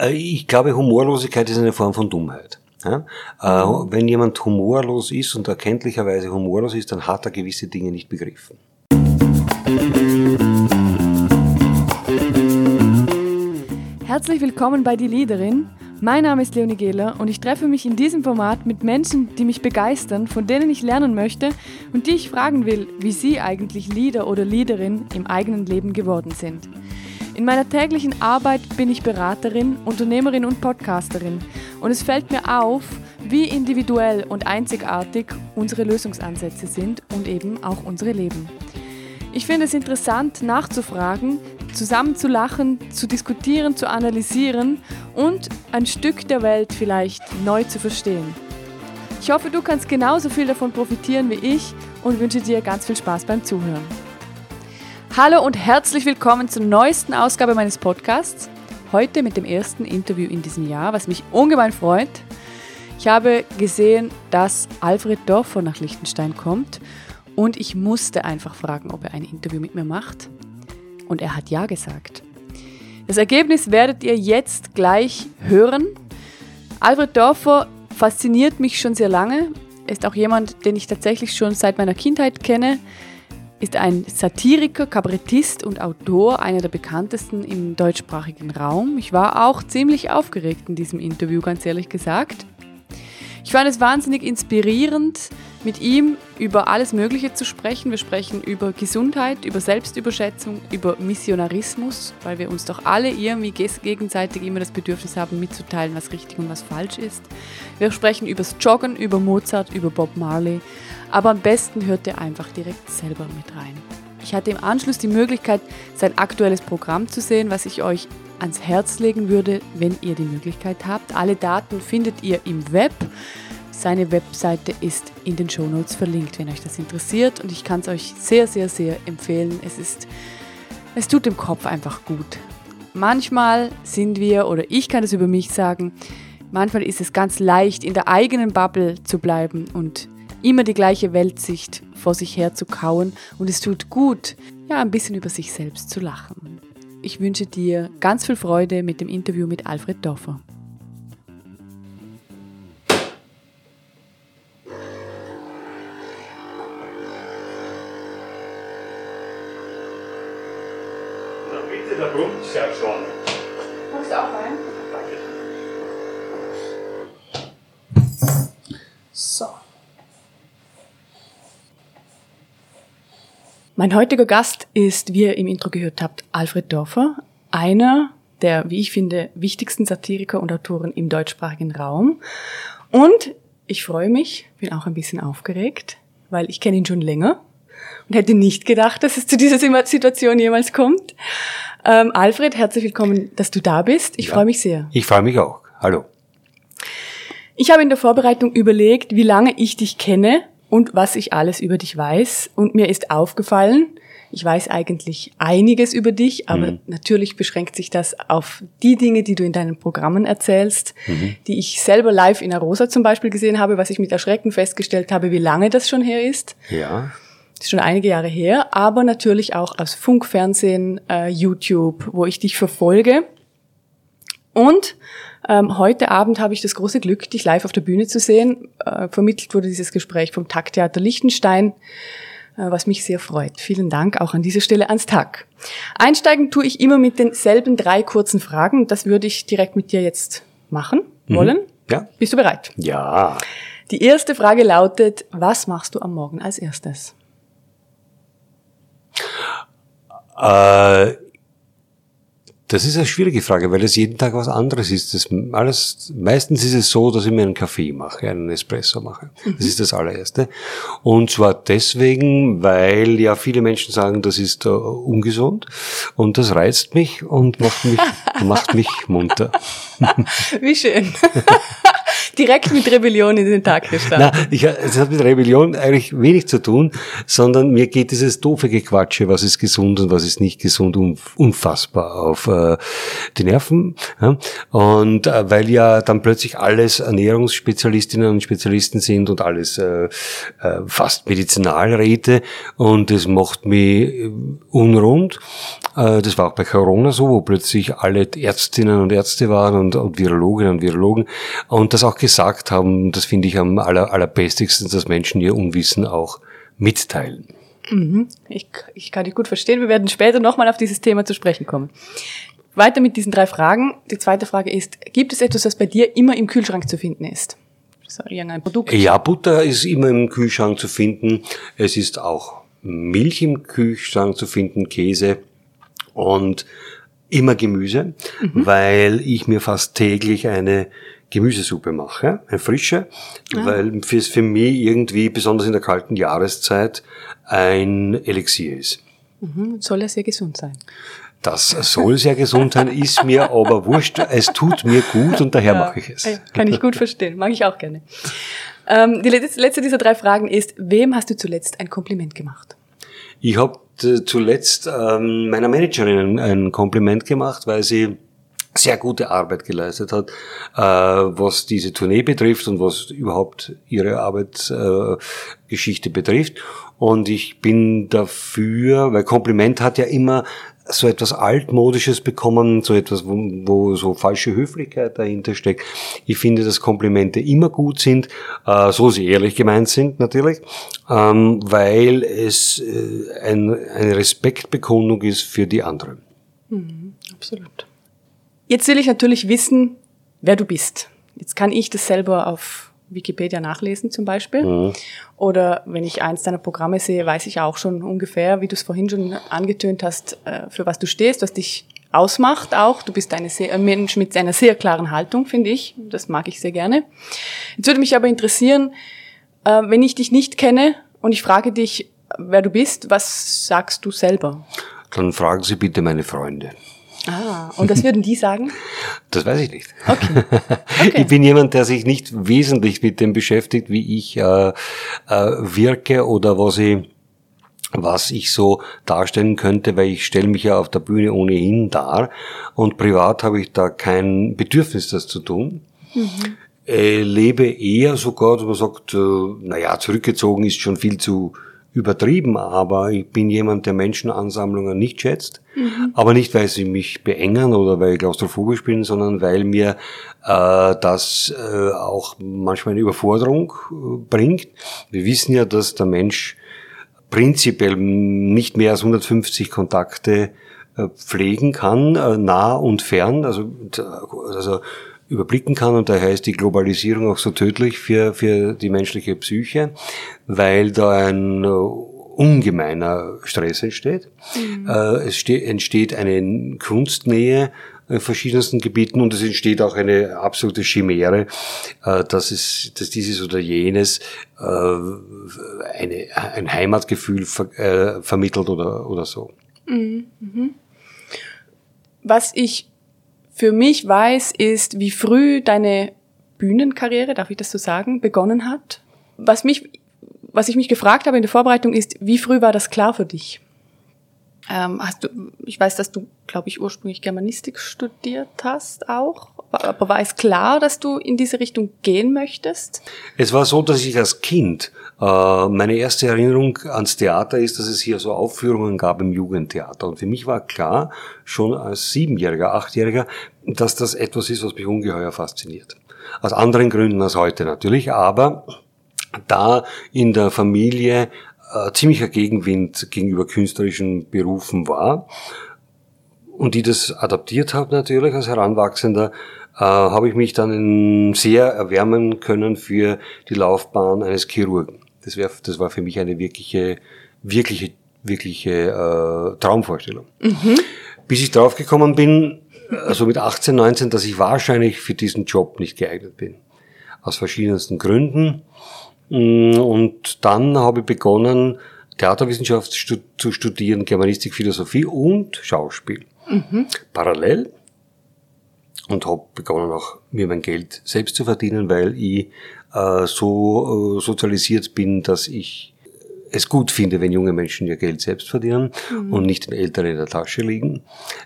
Äh, ich glaube, Humorlosigkeit ist eine Form von Dummheit. Ja? Äh, mhm. Wenn jemand humorlos ist und erkenntlicherweise humorlos ist, dann hat er gewisse Dinge nicht begriffen. Herzlich willkommen bei Die Liederin. Mein Name ist Leonie Gehler und ich treffe mich in diesem Format mit Menschen, die mich begeistern, von denen ich lernen möchte und die ich fragen will, wie sie eigentlich Lieder oder Liederin im eigenen Leben geworden sind. In meiner täglichen Arbeit bin ich Beraterin, Unternehmerin und Podcasterin und es fällt mir auf, wie individuell und einzigartig unsere Lösungsansätze sind und eben auch unsere Leben. Ich finde es interessant nachzufragen, zusammen zu lachen, zu diskutieren, zu analysieren und ein Stück der Welt vielleicht neu zu verstehen. Ich hoffe, du kannst genauso viel davon profitieren wie ich und wünsche dir ganz viel Spaß beim Zuhören. Hallo und herzlich willkommen zur neuesten Ausgabe meines Podcasts. Heute mit dem ersten Interview in diesem Jahr, was mich ungemein freut. Ich habe gesehen, dass Alfred Dorfer nach Liechtenstein kommt und ich musste einfach fragen, ob er ein Interview mit mir macht. Und er hat ja gesagt. Das Ergebnis werdet ihr jetzt gleich hören. Alfred Dorfer fasziniert mich schon sehr lange. Er ist auch jemand, den ich tatsächlich schon seit meiner Kindheit kenne ist ein Satiriker, Kabarettist und Autor, einer der bekanntesten im deutschsprachigen Raum. Ich war auch ziemlich aufgeregt in diesem Interview, ganz ehrlich gesagt. Ich fand es wahnsinnig inspirierend, mit ihm über alles Mögliche zu sprechen. Wir sprechen über Gesundheit, über Selbstüberschätzung, über Missionarismus, weil wir uns doch alle irgendwie gegenseitig immer das Bedürfnis haben, mitzuteilen, was richtig und was falsch ist. Wir sprechen über das Joggen, über Mozart, über Bob Marley. Aber am besten hört ihr einfach direkt selber mit rein. Ich hatte im Anschluss die Möglichkeit, sein aktuelles Programm zu sehen, was ich euch ans Herz legen würde, wenn ihr die Möglichkeit habt. Alle Daten findet ihr im Web. Seine Webseite ist in den Shownotes verlinkt, wenn euch das interessiert. Und ich kann es euch sehr, sehr, sehr empfehlen. Es ist, es tut dem Kopf einfach gut. Manchmal sind wir, oder ich kann es über mich sagen, manchmal ist es ganz leicht, in der eigenen Bubble zu bleiben und immer die gleiche Weltsicht vor sich her zu kauen. Und es tut gut, ja, ein bisschen über sich selbst zu lachen. Ich wünsche dir ganz viel Freude mit dem Interview mit Alfred Dorfer. da brummt es ja schon. Magst du auch rein? Danke. So. Mein heutiger Gast ist, wie ihr im Intro gehört habt, Alfred Dorfer, einer der, wie ich finde, wichtigsten Satiriker und Autoren im deutschsprachigen Raum. Und ich freue mich, bin auch ein bisschen aufgeregt, weil ich kenne ihn schon länger und hätte nicht gedacht, dass es zu dieser Situation jemals kommt. Ähm, Alfred, herzlich willkommen, dass du da bist. Ich ja, freue mich sehr. Ich freue mich auch. Hallo. Ich habe in der Vorbereitung überlegt, wie lange ich dich kenne und was ich alles über dich weiß. Und mir ist aufgefallen, ich weiß eigentlich einiges über dich, aber mhm. natürlich beschränkt sich das auf die Dinge, die du in deinen Programmen erzählst, mhm. die ich selber live in Arosa zum Beispiel gesehen habe, was ich mit Erschrecken festgestellt habe, wie lange das schon her ist. Ja. Das ist schon einige Jahre her, aber natürlich auch aus Funk, Fernsehen, äh, YouTube, wo ich dich verfolge. Und ähm, heute Abend habe ich das große Glück, dich live auf der Bühne zu sehen. Äh, vermittelt wurde dieses Gespräch vom Takttheater Liechtenstein, äh, was mich sehr freut. Vielen Dank auch an dieser Stelle ans Tag. Einsteigen tue ich immer mit denselben drei kurzen Fragen. Das würde ich direkt mit dir jetzt machen mhm. wollen. Ja. Bist du bereit? Ja. Die erste Frage lautet, was machst du am Morgen als erstes? Äh, das ist eine schwierige Frage, weil es jeden Tag was anderes ist. Das alles, meistens ist es so, dass ich mir einen Kaffee mache, einen Espresso mache. Das ist das allererste. Und zwar deswegen, weil ja viele Menschen sagen, das ist uh, ungesund. Und das reizt mich und macht mich, macht mich munter. Wie schön. Direkt mit Rebellion in den Tag gestartet. Nein, ich, es hat mit Rebellion eigentlich wenig zu tun, sondern mir geht dieses doofe Gequatsche, was ist gesund und was ist nicht gesund, unfassbar auf äh, die Nerven. Ja? Und äh, weil ja dann plötzlich alles Ernährungsspezialistinnen und Spezialisten sind und alles äh, äh, fast Medizinalräte und das macht mich äh, unrund. Äh, das war auch bei Corona so, wo plötzlich alle Ärztinnen und Ärzte waren und, und Virologinnen und Virologen und das auch gesagt haben, das finde ich am aller, allerbestigsten, dass Menschen ihr Unwissen auch mitteilen. Mhm. Ich, ich kann dich gut verstehen. Wir werden später nochmal auf dieses Thema zu sprechen kommen. Weiter mit diesen drei Fragen. Die zweite Frage ist, gibt es etwas, das bei dir immer im Kühlschrank zu finden ist? Irgendein Produkt? Ja, Butter ist immer im Kühlschrank zu finden. Es ist auch Milch im Kühlschrank zu finden, Käse und immer Gemüse, mhm. weil ich mir fast täglich eine Gemüsesuppe mache, eine frische, ja. weil es für mich irgendwie, besonders in der kalten Jahreszeit, ein Elixier ist. Mhm. Soll ja sehr gesund sein. Das soll sehr gesund sein, ist mir aber wurscht. Es tut mir gut und daher ja, mache ich es. Kann ich gut verstehen, mag ich auch gerne. Ähm, die letzte dieser drei Fragen ist, wem hast du zuletzt ein Kompliment gemacht? Ich habe zuletzt ähm, meiner Managerin ein Kompliment gemacht, weil sie sehr gute Arbeit geleistet hat, äh, was diese Tournee betrifft und was überhaupt ihre Arbeitsgeschichte äh, betrifft. Und ich bin dafür, weil Kompliment hat ja immer so etwas altmodisches bekommen, so etwas, wo, wo so falsche Höflichkeit dahinter steckt. Ich finde, dass Komplimente immer gut sind, äh, so sie ehrlich gemeint sind natürlich, ähm, weil es äh, ein, eine Respektbekundung ist für die anderen. Mhm, absolut. Jetzt will ich natürlich wissen, wer du bist. Jetzt kann ich das selber auf Wikipedia nachlesen zum Beispiel. Mhm. Oder wenn ich eins deiner Programme sehe, weiß ich auch schon ungefähr, wie du es vorhin schon angetönt hast, äh, für was du stehst, was dich ausmacht auch. Du bist sehr, ein Mensch mit einer sehr klaren Haltung, finde ich. Das mag ich sehr gerne. Jetzt würde mich aber interessieren, äh, wenn ich dich nicht kenne und ich frage dich, wer du bist, was sagst du selber? Dann fragen Sie bitte meine Freunde. Ah, und das würden die sagen? Das weiß ich nicht. Okay. okay. Ich bin jemand, der sich nicht wesentlich mit dem beschäftigt, wie ich äh, äh, wirke oder was ich was ich so darstellen könnte, weil ich stelle mich ja auf der Bühne ohnehin dar und privat habe ich da kein Bedürfnis, das zu tun. Mhm. Äh, lebe eher sogar, dass man sagt, äh, naja, zurückgezogen ist schon viel zu übertrieben, aber ich bin jemand, der Menschenansammlungen nicht schätzt. Mhm. Aber nicht, weil sie mich beengen oder weil ich klaustrophobisch bin, sondern weil mir äh, das äh, auch manchmal eine Überforderung äh, bringt. Wir wissen ja, dass der Mensch prinzipiell nicht mehr als 150 Kontakte äh, pflegen kann, äh, nah und fern. Also, also überblicken kann und daher ist die Globalisierung auch so tödlich für, für die menschliche Psyche, weil da ein äh, ungemeiner Stress entsteht. Mhm. Äh, es entsteht eine Kunstnähe in verschiedensten Gebieten und es entsteht auch eine absolute Chimäre, äh, dass es, dass dieses oder jenes eine, ein Heimatgefühl ver, vermittelt oder, oder so. Mhm. mhm. Was ich für mich weiß, ist, wie früh deine Bühnenkarriere, darf ich das so sagen, begonnen hat. Was mich, was ich mich gefragt habe in der Vorbereitung ist, wie früh war das klar für dich? Ähm, hast du, ich weiß, dass du, glaube ich, ursprünglich Germanistik studiert hast auch. Aber war es klar, dass du in diese Richtung gehen möchtest? Es war so, dass ich als Kind, äh, meine erste Erinnerung ans Theater ist, dass es hier so Aufführungen gab im Jugendtheater. Und für mich war klar, schon als Siebenjähriger, Achtjähriger, dass das etwas ist, was mich ungeheuer fasziniert. Aus anderen Gründen als heute natürlich, aber da in der Familie äh, ziemlicher Gegenwind gegenüber künstlerischen Berufen war und die das adaptiert habe natürlich als Heranwachsender, äh, habe ich mich dann sehr erwärmen können für die Laufbahn eines Chirurgen. Das, wär, das war für mich eine wirkliche, wirkliche, wirkliche äh, Traumvorstellung. Mhm. Bis ich draufgekommen bin, also mit 18, 19, dass ich wahrscheinlich für diesen Job nicht geeignet bin. Aus verschiedensten Gründen. Mm, und dann habe ich begonnen, Theaterwissenschaft zu studieren, Germanistik, Philosophie und Schauspiel. Mhm. Parallel und habe begonnen auch mir mein Geld selbst zu verdienen, weil ich äh, so äh, sozialisiert bin, dass ich es gut finde, wenn junge Menschen ihr Geld selbst verdienen mhm. und nicht den Eltern in der Tasche liegen.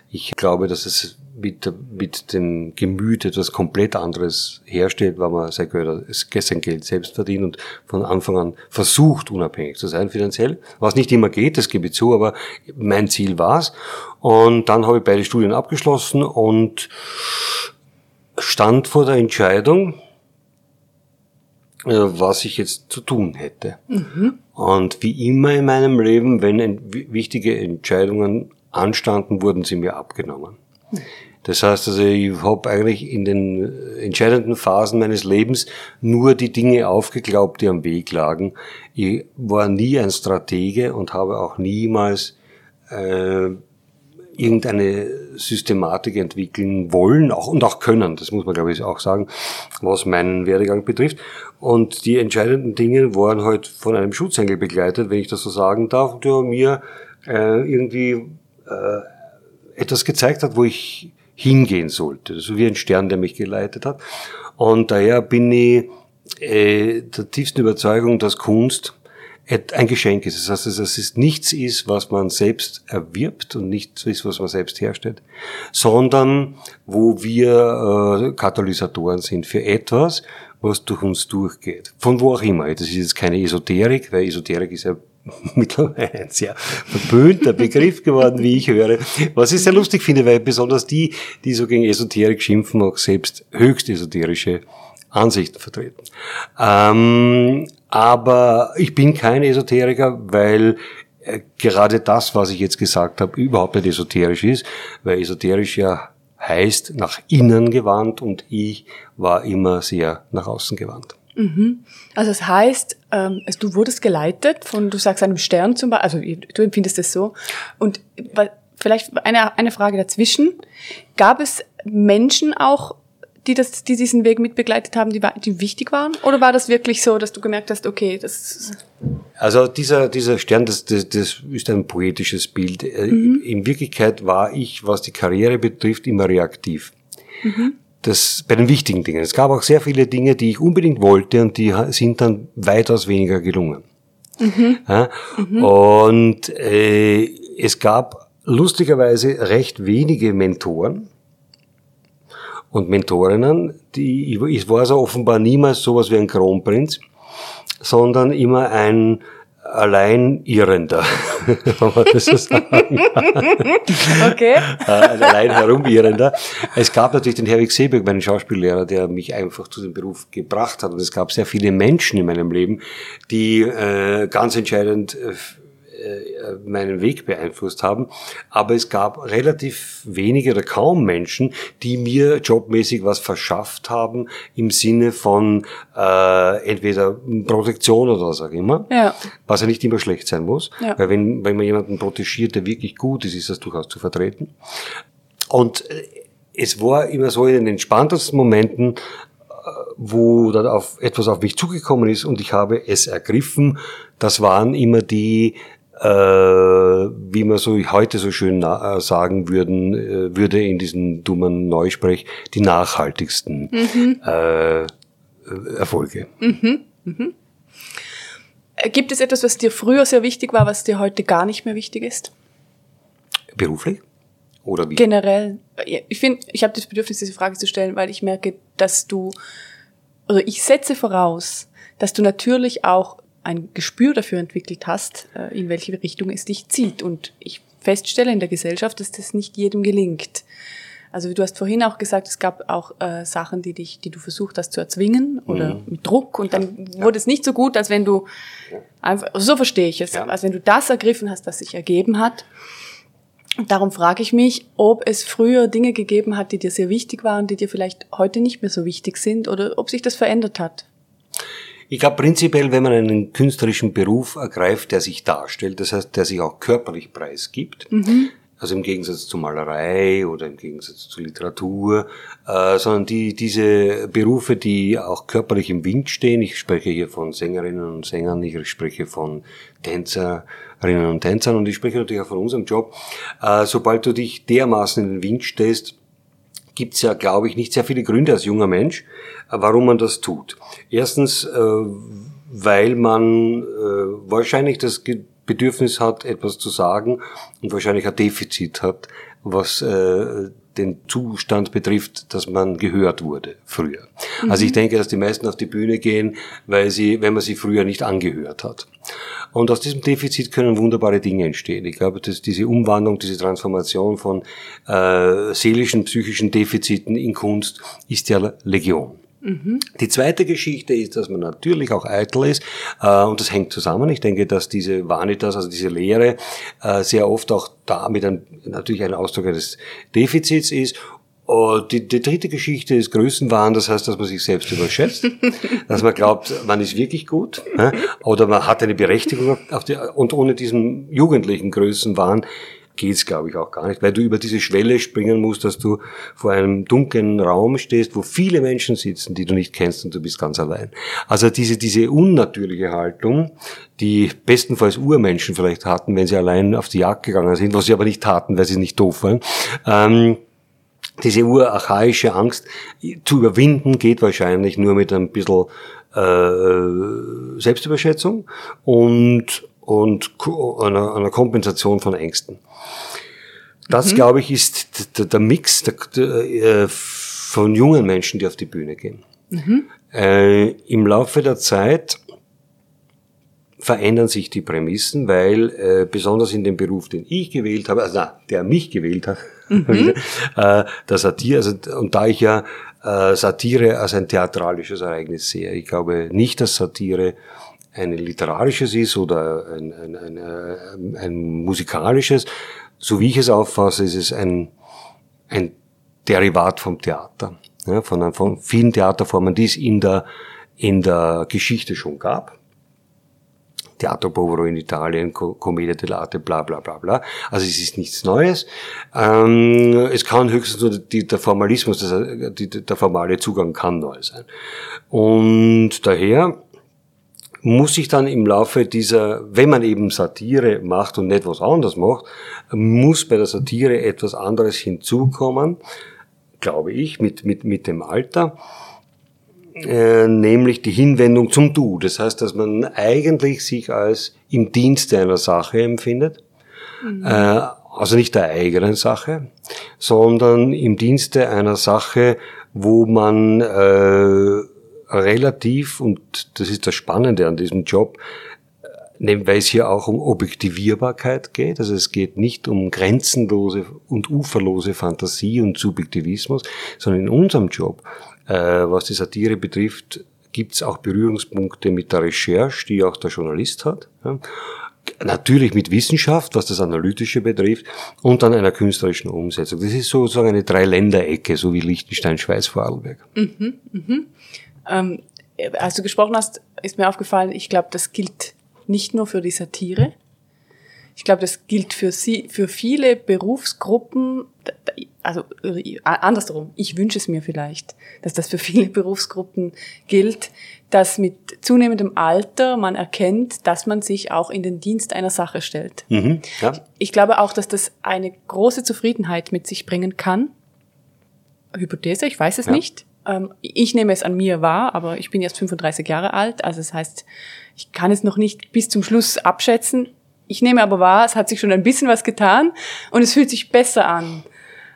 Ich glaube, dass es mit, mit dem Gemüt etwas komplett anderes herstellt, weil man sein Geld selbst verdient und von Anfang an versucht, unabhängig zu sein finanziell. Was nicht immer geht, das gebe ich zu, aber mein Ziel war's. Und dann habe ich beide Studien abgeschlossen und stand vor der Entscheidung, äh, was ich jetzt zu tun hätte. Mhm. Und wie immer in meinem Leben, wenn wichtige Entscheidungen anstanden, wurden sie mir abgenommen. Das heißt also, ich habe eigentlich in den entscheidenden Phasen meines Lebens nur die Dinge aufgeglaubt, die am Weg lagen. Ich war nie ein Stratege und habe auch niemals äh, irgendeine Systematik entwickeln wollen auch, und auch können, das muss man glaube ich auch sagen, was meinen Werdegang betrifft. Und die entscheidenden Dinge waren halt von einem Schutzengel begleitet, wenn ich das so sagen darf, der mir äh, irgendwie äh, etwas gezeigt hat, wo ich hingehen sollte. So wie ein Stern, der mich geleitet hat. Und daher bin ich äh, der tiefsten Überzeugung, dass Kunst ein Geschenk ist. Das heißt, dass es nichts ist, was man selbst erwirbt und nichts ist, was man selbst herstellt, sondern wo wir äh, Katalysatoren sind für etwas, was durch uns durchgeht. Von wo auch immer. Das ist jetzt keine Esoterik, weil Esoterik ist ja mittlerweile ein sehr verböhnter Begriff geworden, wie ich höre. Was ich sehr lustig finde, weil besonders die, die so gegen Esoterik schimpfen, auch selbst höchst esoterische Ansichten vertreten. Ähm, aber ich bin kein Esoteriker, weil äh, gerade das, was ich jetzt gesagt habe, überhaupt nicht esoterisch ist, weil esoterisch ja heißt nach innen gewandt und ich war immer sehr nach außen gewandt. Mhm. Also das heißt, ähm, also du wurdest geleitet von, du sagst einem Stern zum Beispiel, also du empfindest es so. Und vielleicht eine, eine Frage dazwischen. Gab es Menschen auch, die, das, die diesen Weg mitbegleitet haben, die, die wichtig waren? Oder war das wirklich so, dass du gemerkt hast, okay, das... Also dieser, dieser Stern, das, das, das ist ein poetisches Bild. Äh, mhm. In Wirklichkeit war ich, was die Karriere betrifft, immer reaktiv. Mhm. Das bei den wichtigen Dingen. Es gab auch sehr viele Dinge, die ich unbedingt wollte und die sind dann weitaus weniger gelungen. Mhm. Ja? Mhm. Und äh, es gab lustigerweise recht wenige Mentoren, und Mentorinnen, die, ich war so offenbar niemals sowas wie ein Kronprinz, sondern immer ein Alleinirrender, wenn man das so sagen Okay. Äh, ein allein herumirrender. Es gab natürlich den Herwig Seeberg, meinen Schauspiellehrer, der mich einfach zu dem Beruf gebracht hat. Und es gab sehr viele Menschen in meinem Leben, die äh, ganz entscheidend äh, äh, meinen Weg beeinflusst haben. Aber es gab relativ wenige oder kaum Menschen, die mir jobmäßig was verschafft haben im Sinne von äh, entweder Protektion oder was auch immer. Ja. Was ja nicht immer schlecht sein muss. Ja. Weil wenn, wenn man jemanden protegiert, der wirklich gut ist, ist das durchaus zu vertreten. Und äh, es war immer so in den entspanntesten Momenten, äh, wo dann auf etwas auf mich zugekommen ist und ich habe es ergriffen. Das waren immer die äh, wie man so heute so schön äh, sagen würden, äh, würde in diesem dummen Neusprech, die nachhaltigsten mhm. äh, Erfolge. Mhm. Mhm. Gibt es etwas, was dir früher sehr wichtig war, was dir heute gar nicht mehr wichtig ist? Beruflich? Oder wie? Generell. Ich finde, ich habe das Bedürfnis, diese Frage zu stellen, weil ich merke, dass du, oder ich setze voraus, dass du natürlich auch ein Gespür dafür entwickelt hast, äh, in welche Richtung es dich zieht. Und ich feststelle in der Gesellschaft, dass das nicht jedem gelingt. Also du hast vorhin auch gesagt, es gab auch äh, Sachen, die dich, die du versucht hast zu erzwingen oder mhm. mit Druck und dann ja. wurde es nicht so gut, als wenn du einfach, also so verstehe ich es, ja. als wenn du das ergriffen hast, was sich ergeben hat. Und darum frage ich mich, ob es früher Dinge gegeben hat, die dir sehr wichtig waren, die dir vielleicht heute nicht mehr so wichtig sind oder ob sich das verändert hat. Ich glaube prinzipiell, wenn man einen künstlerischen Beruf ergreift, der sich darstellt, das heißt, der sich auch körperlich preisgibt, mhm. also im Gegensatz zu Malerei oder im Gegensatz zu Literatur, äh, sondern die, diese Berufe, die auch körperlich im Wind stehen, ich spreche hier von Sängerinnen und Sängern, ich spreche von Tänzerinnen und Tänzern und ich spreche natürlich auch von unserem Job, äh, sobald du dich dermaßen in den Wind stellst, gibt es ja, glaube ich, nicht sehr viele Gründe als junger Mensch, äh, warum man das tut. Erstens, äh, weil man äh, wahrscheinlich das Bedürfnis hat, etwas zu sagen und wahrscheinlich ein Defizit hat, was den Zustand betrifft, dass man gehört wurde früher. Mhm. Also ich denke, dass die meisten auf die Bühne gehen, weil sie, wenn man sie früher nicht angehört hat. Und aus diesem Defizit können wunderbare Dinge entstehen. Ich glaube, dass diese Umwandlung, diese Transformation von äh, seelischen, psychischen Defiziten in Kunst ist ja Legion. Mhm. Die zweite Geschichte ist, dass man natürlich auch eitel ist äh, und das hängt zusammen. Ich denke, dass diese Vanitas, also diese Lehre, äh, sehr oft auch damit ein, natürlich ein Ausdruck eines Defizits ist und die, die dritte Geschichte ist Größenwahn, das heißt, dass man sich selbst überschätzt, dass man glaubt, man ist wirklich gut oder man hat eine Berechtigung auf die, und ohne diesen jugendlichen Größenwahn geht's, glaube ich, auch gar nicht, weil du über diese Schwelle springen musst, dass du vor einem dunklen Raum stehst, wo viele Menschen sitzen, die du nicht kennst und du bist ganz allein. Also diese, diese unnatürliche Haltung, die bestenfalls Urmenschen vielleicht hatten, wenn sie allein auf die Jagd gegangen sind, was sie aber nicht taten, weil sie nicht doof waren, ähm, diese urarchaische Angst zu überwinden geht wahrscheinlich nur mit ein bisschen äh, Selbstüberschätzung und, und einer, einer Kompensation von Ängsten. Das, mhm. glaube ich, ist der, der Mix der, der, äh, von jungen Menschen, die auf die Bühne gehen. Mhm. Äh, Im Laufe der Zeit verändern sich die Prämissen, weil äh, besonders in dem Beruf, den ich gewählt habe, also na, der mich gewählt hat, mhm. äh, der Satire, also, und da ich ja äh, Satire als ein theatralisches Ereignis sehe, ich glaube nicht, dass Satire ein literarisches ist oder ein, ein, ein, ein, ein musikalisches, so wie ich es auffasse, ist es ein, ein Derivat vom Theater, ja, von, von vielen Theaterformen, die es in der, in der Geschichte schon gab. Teatro Povero in Italien, Commedia dell'arte, bla bla bla bla. Also es ist nichts Neues. Ähm, es kann höchstens nur die, der Formalismus, das, die, der formale Zugang kann neu sein. Und daher muss sich dann im Laufe dieser, wenn man eben Satire macht und nicht was anderes macht, muss bei der Satire etwas anderes hinzukommen, glaube ich, mit, mit, mit dem Alter, äh, nämlich die Hinwendung zum Du. Das heißt, dass man eigentlich sich als im Dienste einer Sache empfindet, mhm. äh, also nicht der eigenen Sache, sondern im Dienste einer Sache, wo man äh, relativ, und das ist das Spannende an diesem Job, äh, weil es hier auch um Objektivierbarkeit geht. Also es geht nicht um grenzenlose und uferlose Fantasie und Subjektivismus, sondern in unserem Job, äh, was die Satire betrifft, gibt es auch Berührungspunkte mit der Recherche, die auch der Journalist hat. Ja. Natürlich mit Wissenschaft, was das Analytische betrifft, und dann einer künstlerischen Umsetzung. Das ist sozusagen eine Dreiländerecke, so wie Liechtenstein, Schweiz, Vorarlberg. Mhm, mhm. Ähm, als du gesprochen hast, ist mir aufgefallen, ich glaube, das gilt nicht nur für die Satire. Ich glaube, das gilt für sie, für viele Berufsgruppen, also äh, andersrum, ich wünsche es mir vielleicht, dass das für viele Berufsgruppen gilt, dass mit zunehmendem Alter man erkennt, dass man sich auch in den Dienst einer Sache stellt. Mhm, ja. Ich glaube auch, dass das eine große Zufriedenheit mit sich bringen kann. Hypothese, ich weiß es ja. nicht. Ähm, ich nehme es an mir wahr, aber ich bin erst 35 Jahre alt, also das heißt, ich kann es noch nicht bis zum Schluss abschätzen. Ich nehme aber wahr, es hat sich schon ein bisschen was getan und es fühlt sich besser an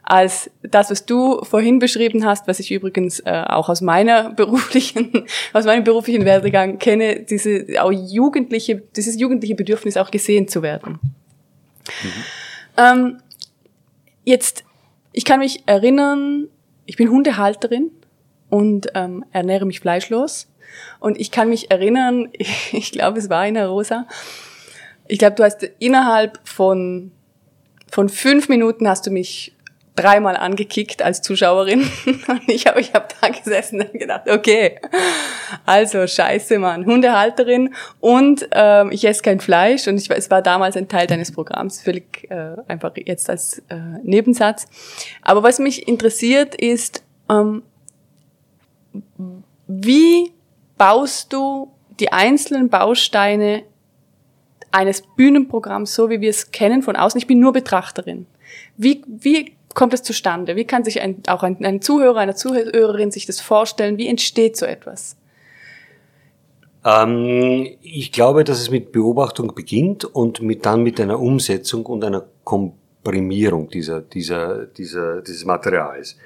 als das, was du vorhin beschrieben hast, was ich übrigens äh, auch aus meiner beruflichen, aus meinem beruflichen Werdegang kenne, diese auch jugendliche, dieses jugendliche Bedürfnis auch gesehen zu werden. Mhm. Ähm, jetzt, ich kann mich erinnern, ich bin Hundehalterin und ähm, ernähre mich fleischlos. Und ich kann mich erinnern, ich glaube, es war in der Rosa. Ich glaube, du hast innerhalb von, von fünf Minuten hast du mich dreimal angekickt als Zuschauerin. Und ich habe ich hab da gesessen und gedacht, okay, also scheiße, Mann, Hundehalterin und ähm, ich esse kein Fleisch und ich, es war damals ein Teil deines Programms, völlig äh, einfach jetzt als äh, Nebensatz. Aber was mich interessiert ist, ähm, wie baust du die einzelnen Bausteine eines Bühnenprogramms so, wie wir es kennen von außen? Ich bin nur Betrachterin. Wie, wie kommt es zustande? Wie kann sich ein, auch ein, ein Zuhörer, eine Zuhörerin sich das vorstellen? Wie entsteht so etwas? Ähm, ich glaube, dass es mit Beobachtung beginnt und mit, dann mit einer Umsetzung und einer Komprimierung dieser, dieser, dieser, dieses Materials.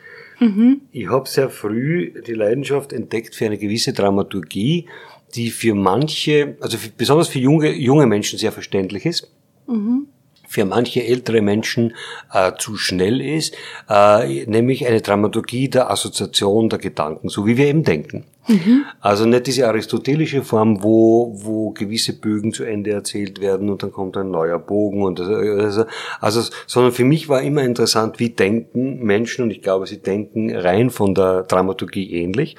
Mhm. Ich habe sehr früh die Leidenschaft entdeckt für eine gewisse Dramaturgie, die für manche, also für, besonders für junge, junge Menschen sehr verständlich ist. Mhm für manche ältere Menschen äh, zu schnell ist, äh, nämlich eine Dramaturgie der Assoziation der Gedanken, so wie wir eben denken. Mhm. Also nicht diese aristotelische Form, wo, wo gewisse Bögen zu Ende erzählt werden und dann kommt ein neuer Bogen und also, also, sondern für mich war immer interessant, wie denken Menschen und ich glaube, sie denken rein von der Dramaturgie ähnlich,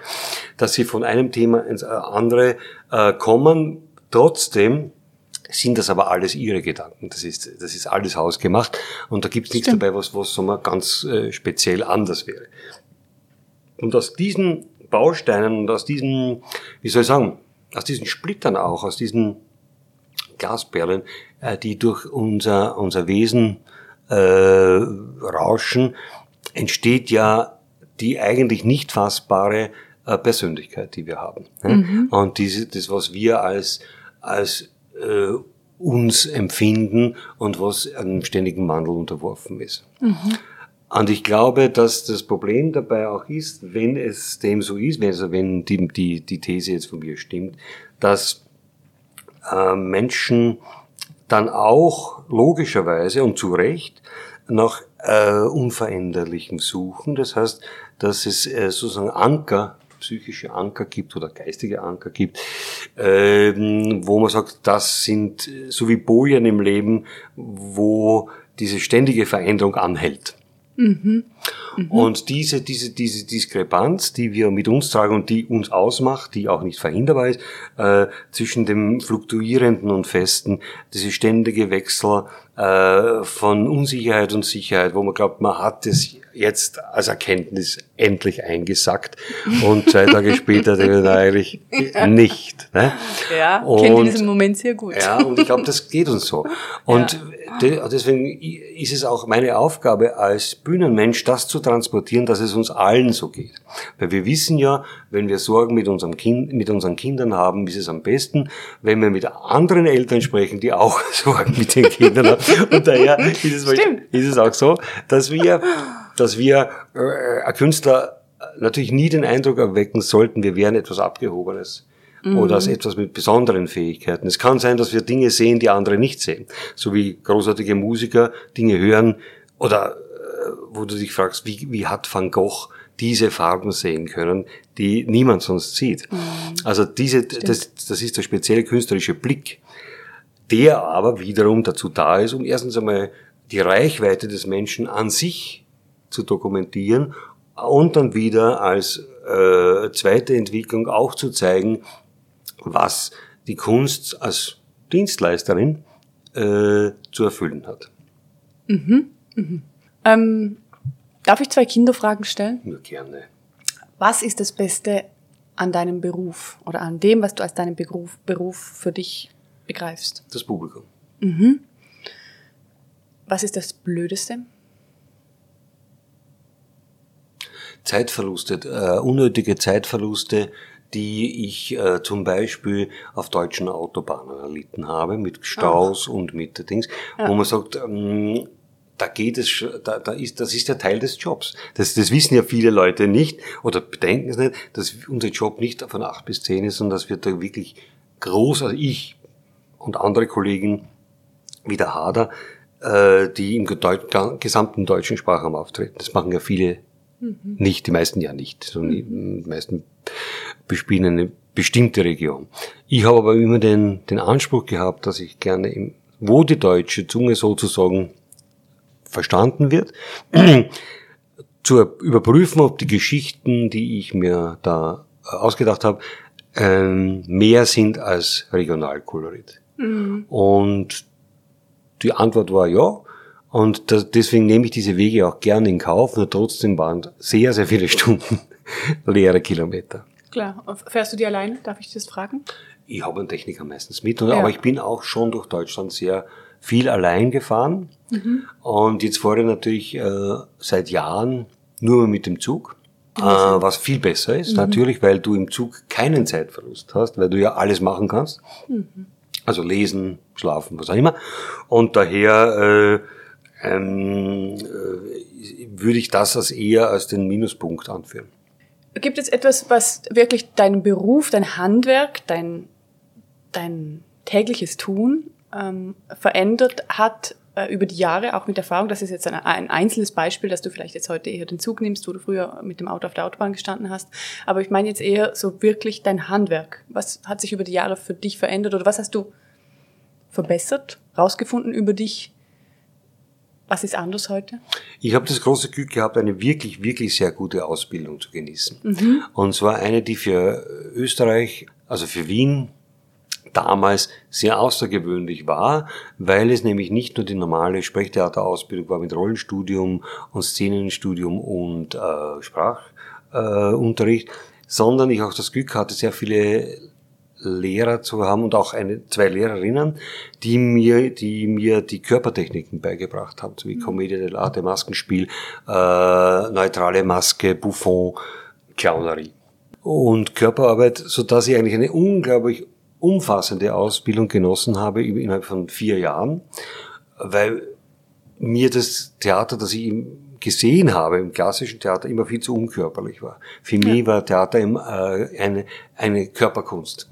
dass sie von einem Thema ins andere äh, kommen, trotzdem sind das aber alles ihre Gedanken. Das ist, das ist alles hausgemacht und da gibt es nichts dabei, was, was sagen wir, ganz äh, speziell anders wäre. Und aus diesen Bausteinen und aus diesen, wie soll ich sagen, aus diesen Splittern auch, aus diesen Glasperlen, äh, die durch unser, unser Wesen äh, rauschen, entsteht ja die eigentlich nicht fassbare äh, Persönlichkeit, die wir haben. Mhm. Und diese, das, was wir als, als äh, uns empfinden und was einem ständigen Wandel unterworfen ist. Mhm. Und ich glaube, dass das Problem dabei auch ist, wenn es dem so ist, also wenn die, die, die These jetzt von mir stimmt, dass äh, Menschen dann auch logischerweise und zu Recht nach äh, Unveränderlichem suchen. Das heißt, dass es äh, sozusagen Anker psychische Anker gibt oder geistige Anker gibt, ähm, wo man sagt, das sind so wie Bojen im Leben, wo diese ständige Veränderung anhält. Mhm. Mhm. Und diese, diese, diese Diskrepanz, die wir mit uns tragen und die uns ausmacht, die auch nicht verhinderbar ist, äh, zwischen dem Fluktuierenden und Festen, diese ständige Wechsel äh, von Unsicherheit und Sicherheit, wo man glaubt, man hat es jetzt als Erkenntnis endlich eingesackt und zwei Tage später eigentlich nicht. Ne? Ja, und, kennt diesen Moment sehr gut. Ja, und ich glaube, das geht uns so. Und ja deswegen ist es auch meine Aufgabe als Bühnenmensch, das zu transportieren, dass es uns allen so geht. Weil wir wissen ja, wenn wir Sorgen mit, unserem kind, mit unseren Kindern haben, ist es am besten, wenn wir mit anderen Eltern sprechen, die auch Sorgen mit den Kindern haben. Und daher ist es, ist es auch so, dass wir, dass wir äh, ein Künstler natürlich nie den Eindruck erwecken sollten, wir wären etwas Abgehobenes mhm. oder als etwas mit besonderen Fähigkeiten. Es kann sein, dass wir Dinge sehen, die andere nicht sehen. So wie großartige Musiker Dinge hören oder äh, wo du dich fragst, wie, wie hat Van Gogh diese Farben sehen können, die niemand sonst sieht. Mhm. Also diese, das, das ist der spezielle künstlerische Blick, der aber wiederum dazu da ist, um erstens einmal die Reichweite des Menschen an sich zu dokumentieren und dann wieder als äh, zweite Entwicklung auch zu zeigen, was die Kunst als Dienstleisterin äh, zu erfüllen hat. Mhm. Mhm. Ähm, darf ich zwei Kinderfragen stellen? Nur gerne. Was ist das Beste an deinem Beruf oder an dem, was du als deinen Beruf, Beruf für dich begreifst? Das Publikum. Mhm. Was ist das Blödeste? Zeitverluste, äh, unnötige Zeitverluste, die ich äh, zum Beispiel auf deutschen Autobahnen erlitten habe, mit Staus Aha. und mit Dings, ja. wo man sagt, ähm, da geht es, da, da ist, das ist der Teil des Jobs. Das, das wissen ja viele Leute nicht oder bedenken es nicht, dass unser Job nicht von acht bis zehn ist, sondern dass wir da wirklich groß, also ich und andere Kollegen wie der Hader, äh, die im gesamten deutschen Sprachraum auftreten. Das machen ja viele mhm. nicht, die meisten ja nicht. mhm. Die meisten bespielen eine bestimmte Region. Ich habe aber immer den, den Anspruch gehabt, dass ich gerne, im, wo die deutsche Zunge sozusagen verstanden wird, zu überprüfen, ob die Geschichten, die ich mir da äh, ausgedacht habe, ähm, mehr sind als Regionalkolorit. Mhm. Und die Antwort war ja. Und das, deswegen nehme ich diese Wege auch gerne in Kauf, nur trotzdem waren sehr, sehr viele Stunden leere Kilometer. Klar. Fährst du die alleine? Darf ich das fragen? Ich habe einen Techniker meistens mit, ja. aber ich bin auch schon durch Deutschland sehr viel allein gefahren. Und jetzt fahre ich natürlich äh, seit Jahren nur mit dem Zug. Äh, was viel besser ist, natürlich, weil du im Zug keinen Zeitverlust hast, weil du ja alles machen kannst. Also lesen, schlafen, was auch immer. Und daher äh, ähm, äh, würde ich das als eher als den Minuspunkt anführen. Gibt es etwas, was wirklich deinen Beruf, dein Handwerk, dein, dein tägliches Tun ähm, verändert hat äh, über die Jahre, auch mit Erfahrung? Das ist jetzt ein, ein einzelnes Beispiel, dass du vielleicht jetzt heute eher den Zug nimmst, wo du früher mit dem Auto auf der Autobahn gestanden hast. Aber ich meine jetzt eher so wirklich dein Handwerk. Was hat sich über die Jahre für dich verändert oder was hast du verbessert, rausgefunden über dich? Was ist anders heute? Ich habe das große Glück gehabt, eine wirklich, wirklich sehr gute Ausbildung zu genießen. Und zwar eine, die für Österreich, also für Wien, damals sehr außergewöhnlich war, weil es nämlich nicht nur die normale Sprechtheaterausbildung war mit Rollenstudium und Szenenstudium und äh, Sprachunterricht, äh, sondern ich auch das Glück hatte, sehr viele Lehrer zu haben und auch eine, zwei Lehrerinnen, die mir, die mir die Körpertechniken beigebracht haben, so wie Commedia dell'arte, Maskenspiel, äh, neutrale Maske, Buffon, Clownerie und Körperarbeit, so dass ich eigentlich eine unglaublich umfassende Ausbildung genossen habe innerhalb von vier Jahren, weil mir das Theater, das ich gesehen habe im klassischen Theater, immer viel zu unkörperlich war. Für ja. mich war Theater immer, äh, eine, eine Körperkunst,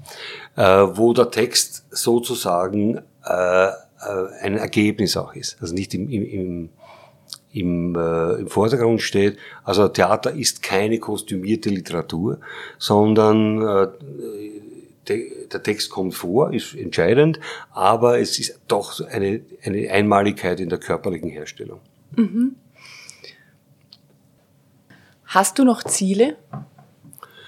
äh, wo der Text sozusagen äh, äh, ein Ergebnis auch ist. Also nicht im, im, im im, äh, im Vordergrund steht. Also Theater ist keine kostümierte Literatur, sondern äh, der Text kommt vor, ist entscheidend, aber es ist doch eine, eine Einmaligkeit in der körperlichen Herstellung. Mhm. Hast du noch Ziele,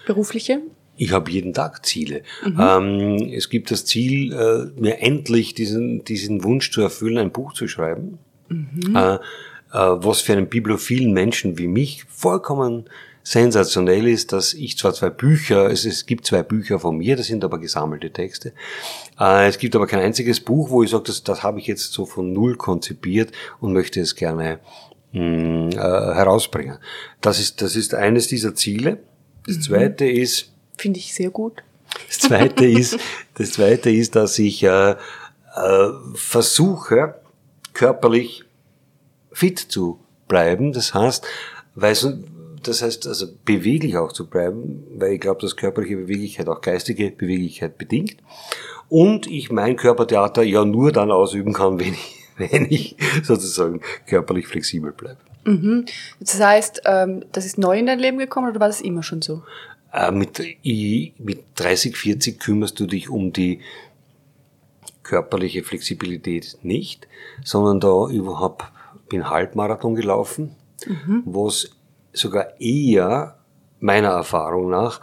berufliche? Ich habe jeden Tag Ziele. Mhm. Ähm, es gibt das Ziel, äh, mir endlich diesen, diesen Wunsch zu erfüllen, ein Buch zu schreiben, mhm. äh, äh, was für einen bibliophilen Menschen wie mich vollkommen sensationell ist, dass ich zwar zwei Bücher, es, es gibt zwei Bücher von mir, das sind aber gesammelte Texte. Äh, es gibt aber kein einziges Buch, wo ich sage, das, das habe ich jetzt so von null konzipiert und möchte es gerne mh, äh, herausbringen. Das ist, das ist eines dieser Ziele. Das mhm. zweite ist. Finde ich sehr gut. Das zweite ist, das zweite ist, dass ich äh, äh, versuche, körperlich fit zu bleiben. Das heißt, weil das heißt also beweglich auch zu bleiben, weil ich glaube, dass körperliche Beweglichkeit auch geistige Beweglichkeit bedingt. Und ich mein Körpertheater ja nur dann ausüben kann, wenn ich wenn ich sozusagen körperlich flexibel bleibe. Mhm. Das heißt, ähm, das ist neu in dein Leben gekommen oder war das immer schon so? Äh, mit, mit 30, 40 kümmerst du dich um die körperliche Flexibilität nicht, sondern da überhaupt bin Halbmarathon gelaufen, mhm. wo es sogar eher meiner Erfahrung nach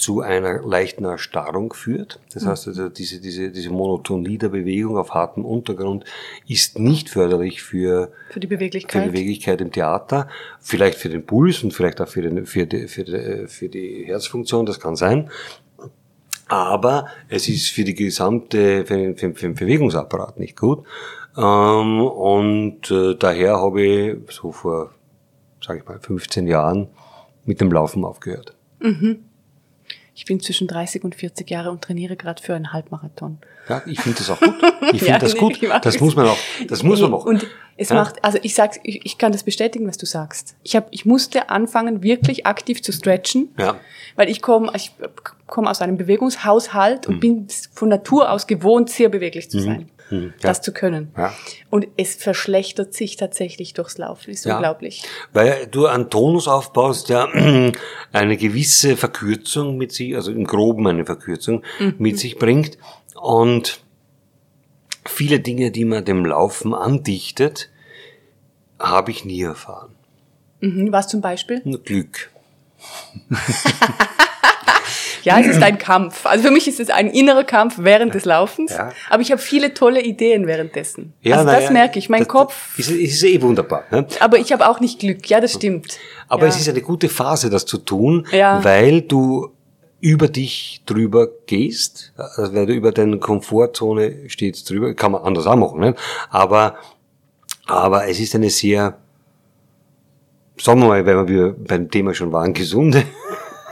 zu einer leichten Erstarrung führt. Das heißt also, diese, diese, diese Monotonie der Bewegung auf hartem Untergrund ist nicht förderlich für, für, die Beweglichkeit. für die Beweglichkeit im Theater. Vielleicht für den Puls und vielleicht auch für, den, für, die, für, die, für die Herzfunktion, das kann sein. Aber es ist für die gesamte, für den, für den Bewegungsapparat nicht gut. Ähm, und äh, daher habe ich so vor, sage ich mal, 15 Jahren mit dem Laufen aufgehört. Mhm ich bin zwischen 30 und 40 Jahre und trainiere gerade für einen Halbmarathon. Ja, ich finde das auch gut. Ich finde ja, das nee, gut. Das muss man auch, das muss man machen. Und es ja? macht, also ich sag's, ich, ich kann das bestätigen, was du sagst. Ich habe, ich musste anfangen, wirklich aktiv zu stretchen. Ja. Weil ich komme, ich komme aus einem Bewegungshaushalt und mhm. bin von Natur aus gewohnt, sehr beweglich zu mhm. sein. Mhm. Das ja. zu können. Ja. Und es verschlechtert sich tatsächlich durchs Laufen. Ist ja. unglaublich. Weil du einen Tonus aufbaust, der eine gewisse Verkürzung mit sich, also im Groben eine Verkürzung mhm. mit sich bringt. Und viele Dinge, die man dem Laufen andichtet, habe ich nie erfahren. Mhm. Was zum Beispiel? Glück. Ja, es ist ein Kampf. Also für mich ist es ein innerer Kampf während des Laufens. Ja. Aber ich habe viele tolle Ideen währenddessen. Ja, also das ja, merke ich. Mein das, Kopf. Ist, ist eh wunderbar. Ne? Aber ich habe auch nicht Glück. Ja, das stimmt. Aber es ist eine gute Phase, das zu tun, weil du über dich drüber gehst, also weil du über deine Komfortzone stehst drüber, kann man anders auch machen, ne? aber Aber es ist eine sehr, sagen wir mal, wenn wir beim Thema schon waren, gesunde,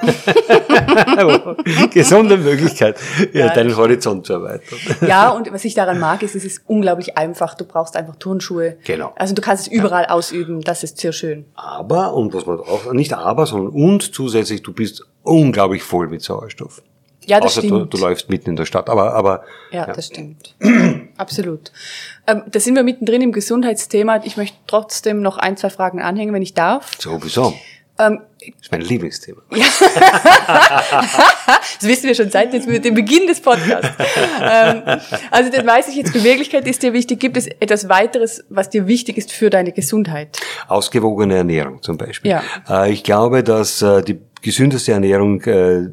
gesunde Möglichkeit, ja, deinen Horizont zu erweitern. Ja, und was ich daran mag, ist, es ist unglaublich einfach. Du brauchst einfach Turnschuhe. Genau. Also du kannst es überall ja. ausüben. Das ist sehr schön. Aber, und was man auch, nicht aber, sondern und zusätzlich, du bist unglaublich voll mit Sauerstoff. Ja, das Außer stimmt. Du, du läufst mitten in der Stadt, aber, aber. Ja, ja. das stimmt. Absolut. Ähm, da sind wir mittendrin im Gesundheitsthema. Ich möchte trotzdem noch ein, zwei Fragen anhängen, wenn ich darf. Sowieso. Ähm, das ist mein Lieblingsthema. Das wissen wir schon seit dem Beginn des Podcasts. Ähm, also dann weiß ich jetzt, Beweglichkeit ist dir wichtig. Gibt es etwas weiteres, was dir wichtig ist für deine Gesundheit? Ausgewogene Ernährung zum Beispiel. Ja. Äh, ich glaube, dass äh, die gesündeste Ernährung äh,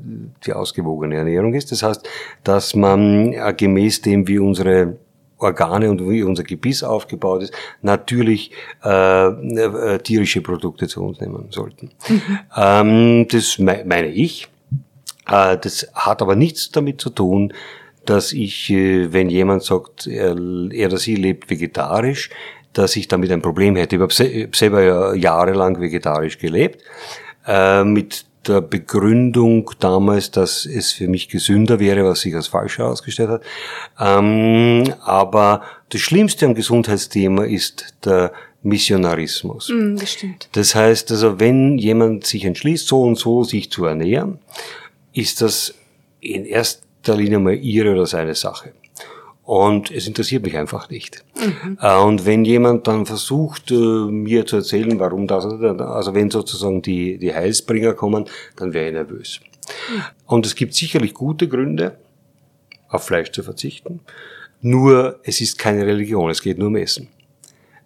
die ausgewogene Ernährung ist. Das heißt, dass man gemäß dem, wie unsere Organe und wie unser Gebiss aufgebaut ist, natürlich äh, äh, tierische Produkte zu uns nehmen sollten. Mhm. Ähm, das me meine ich. Äh, das hat aber nichts damit zu tun, dass ich, äh, wenn jemand sagt, er, er oder sie lebt vegetarisch, dass ich damit ein Problem hätte. Ich habe selber ja jahrelang vegetarisch gelebt, äh, mit der Begründung damals, dass es für mich gesünder wäre, was sich als falsch herausgestellt hat. Ähm, aber das Schlimmste am Gesundheitsthema ist der Missionarismus. Mm, das stimmt. Das heißt also, wenn jemand sich entschließt, so und so sich zu ernähren, ist das in erster Linie mal ihre oder seine Sache. Und es interessiert mich einfach nicht. Mhm. Äh, und wenn jemand dann versucht, äh, mir zu erzählen, warum das, also wenn sozusagen die, die Heilsbringer kommen, dann wäre ich nervös. Mhm. Und es gibt sicherlich gute Gründe, auf Fleisch zu verzichten. Nur, es ist keine Religion, es geht nur um Essen.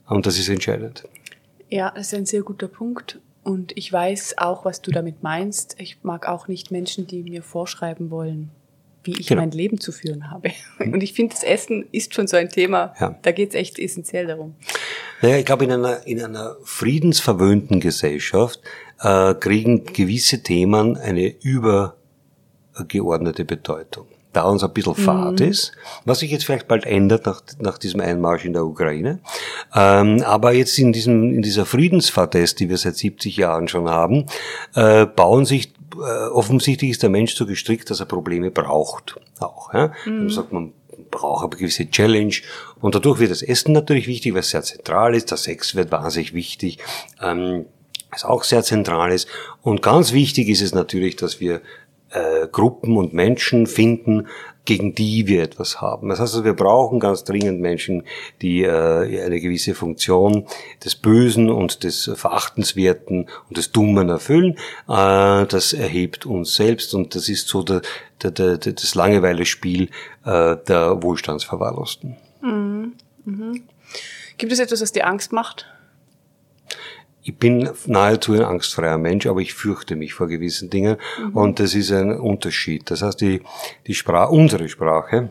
Und das ist entscheidend. Ja, das ist ein sehr guter Punkt. Und ich weiß auch, was du damit meinst. Ich mag auch nicht Menschen, die mir vorschreiben wollen, wie ich genau. mein Leben zu führen habe. Mhm. Und ich finde, das Essen ist schon so ein Thema. Ja. Da geht es echt essentiell darum. Naja, ich glaube, in einer, in einer friedensverwöhnten Gesellschaft äh, kriegen gewisse Themen eine übergeordnete Bedeutung. Da uns ein bisschen fad mhm. ist, was sich jetzt vielleicht bald ändert nach, nach diesem Einmarsch in der Ukraine. Ähm, aber jetzt in, diesem, in dieser Friedensfadest, die wir seit 70 Jahren schon haben, äh, bauen sich offensichtlich ist der Mensch so gestrickt, dass er Probleme braucht. Auch. Ja? Mhm. Dann sagt man, braucht eine gewisse Challenge. Und dadurch wird das Essen natürlich wichtig, es sehr zentral ist. Der Sex wird wahnsinnig wichtig. Ähm, was auch sehr zentral ist. Und ganz wichtig ist es natürlich, dass wir äh, Gruppen und Menschen finden, gegen die wir etwas haben. Das heißt, wir brauchen ganz dringend Menschen, die äh, eine gewisse Funktion des Bösen und des Verachtenswerten und des Dummen erfüllen. Äh, das erhebt uns selbst und das ist so das Langeweile-Spiel äh, der Wohlstandsverwahrlosten. Mhm. Mhm. Gibt es etwas, was dir Angst macht? Ich bin nahezu ein angstfreier Mensch, aber ich fürchte mich vor gewissen Dingen mhm. und das ist ein Unterschied. Das heißt, die, die Sprache, unsere Sprache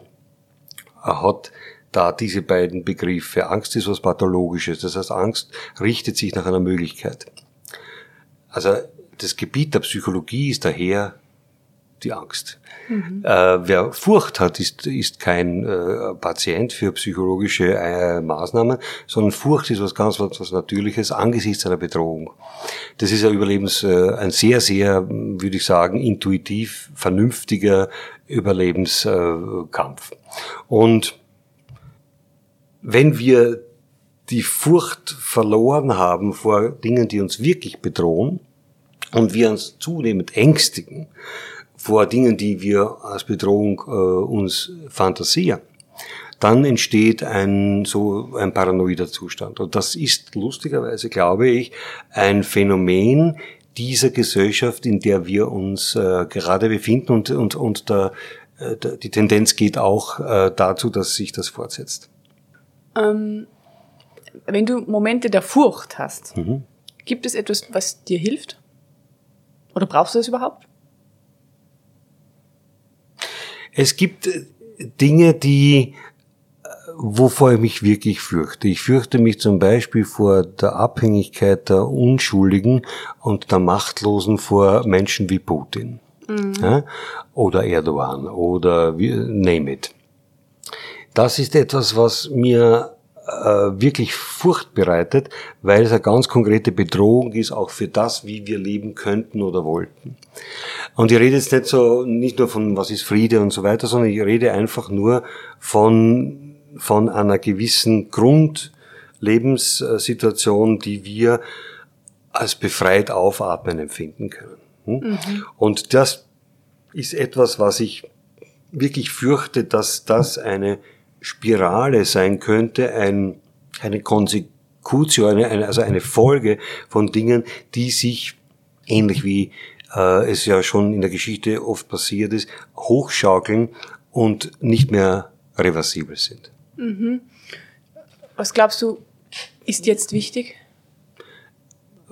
hat da diese beiden Begriffe. Angst ist was Pathologisches. Das heißt, Angst richtet sich nach einer Möglichkeit. Also das Gebiet der Psychologie ist daher die Angst. Mhm. Äh, wer Furcht hat, ist, ist kein äh, Patient für psychologische äh, Maßnahmen, sondern Furcht ist was ganz was, was Natürliches angesichts einer Bedrohung. Das ist ein Überlebens, äh, ein sehr, sehr, würde ich sagen, intuitiv vernünftiger Überlebenskampf. Und wenn wir die Furcht verloren haben vor Dingen, die uns wirklich bedrohen, und wir uns zunehmend ängstigen, vor Dingen, die wir als Bedrohung äh, uns fantasieren, dann entsteht ein so ein paranoider Zustand. Und das ist lustigerweise, glaube ich, ein Phänomen dieser Gesellschaft, in der wir uns äh, gerade befinden und, und, und der, äh, die Tendenz geht auch äh, dazu, dass sich das fortsetzt. Ähm, wenn du Momente der Furcht hast, mhm. gibt es etwas, was dir hilft? Oder brauchst du das überhaupt? Es gibt äh, Dinge, die, äh, wovor ich mich wirklich fürchte. Ich fürchte mich zum Beispiel vor der Abhängigkeit der Unschuldigen und der Machtlosen vor Menschen wie Putin. Mhm. Ja? Oder Erdogan oder wie, name it. Das ist etwas, was mir wirklich Furcht bereitet, weil es eine ganz konkrete Bedrohung ist, auch für das, wie wir leben könnten oder wollten. Und ich rede jetzt nicht so, nicht nur von was ist Friede und so weiter, sondern ich rede einfach nur von, von einer gewissen Grundlebenssituation, die wir als befreit aufatmen empfinden können. Hm? Mhm. Und das ist etwas, was ich wirklich fürchte, dass das eine Spirale sein könnte, ein, eine Konsekutio, eine, eine, also eine Folge von Dingen, die sich ähnlich wie äh, es ja schon in der Geschichte oft passiert ist, hochschaukeln und nicht mehr reversibel sind. Mhm. Was glaubst du, ist jetzt wichtig?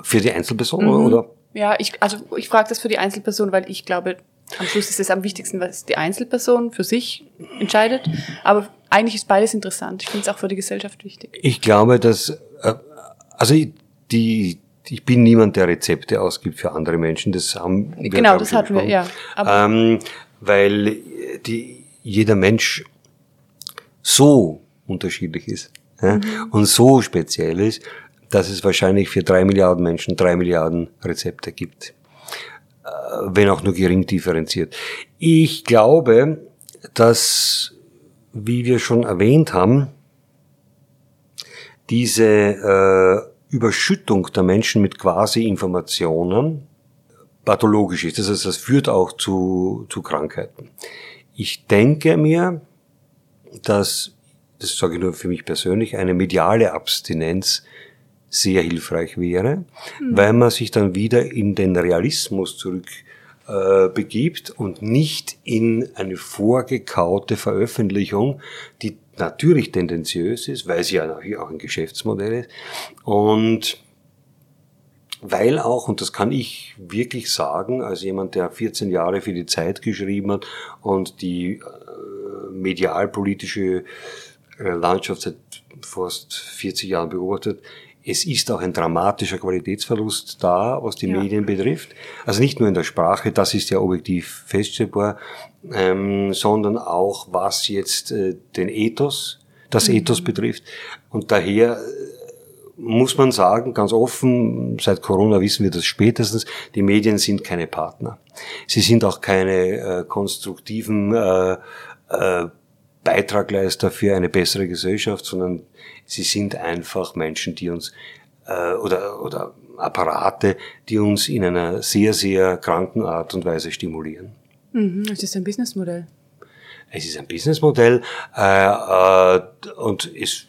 Für die Einzelperson mhm. oder? Ja, ich, also ich frage das für die Einzelperson, weil ich glaube, am Schluss ist es am wichtigsten, was die Einzelperson für sich entscheidet. Aber eigentlich ist beides interessant. Ich finde es auch für die Gesellschaft wichtig. Ich glaube, dass, äh, also die, ich bin niemand, der Rezepte ausgibt für andere Menschen. Das haben wir, Genau, das hatten wir, ja. Ähm, weil die, jeder Mensch so unterschiedlich ist ja, mhm. und so speziell ist, dass es wahrscheinlich für drei Milliarden Menschen drei Milliarden Rezepte gibt. Äh, wenn auch nur gering differenziert. Ich glaube, dass, wie wir schon erwähnt haben, diese äh, Überschüttung der Menschen mit Quasi-Informationen pathologisch ist. Das heißt, das führt auch zu, zu Krankheiten. Ich denke mir, dass, das sage ich nur für mich persönlich, eine mediale Abstinenz sehr hilfreich wäre, mhm. weil man sich dann wieder in den Realismus zurück äh, begibt und nicht in eine vorgekaute Veröffentlichung, die natürlich tendenziös ist, weil sie ja auch ein Geschäftsmodell ist und weil auch, und das kann ich wirklich sagen, als jemand, der 14 Jahre für die Zeit geschrieben hat und die äh, medialpolitische äh, Landschaft seit fast 40 Jahren beobachtet, es ist auch ein dramatischer Qualitätsverlust da, was die ja. Medien betrifft. Also nicht nur in der Sprache, das ist ja objektiv feststellbar, ähm, sondern auch was jetzt äh, den Ethos, das mhm. Ethos betrifft. Und daher äh, muss man sagen, ganz offen, seit Corona wissen wir das spätestens, die Medien sind keine Partner. Sie sind auch keine äh, konstruktiven äh, äh, Beitragleister für eine bessere Gesellschaft, sondern Sie sind einfach Menschen, die uns äh, oder, oder Apparate, die uns in einer sehr, sehr kranken Art und Weise stimulieren. Mhm, es ist ein Businessmodell. Es ist ein Businessmodell äh, äh, und es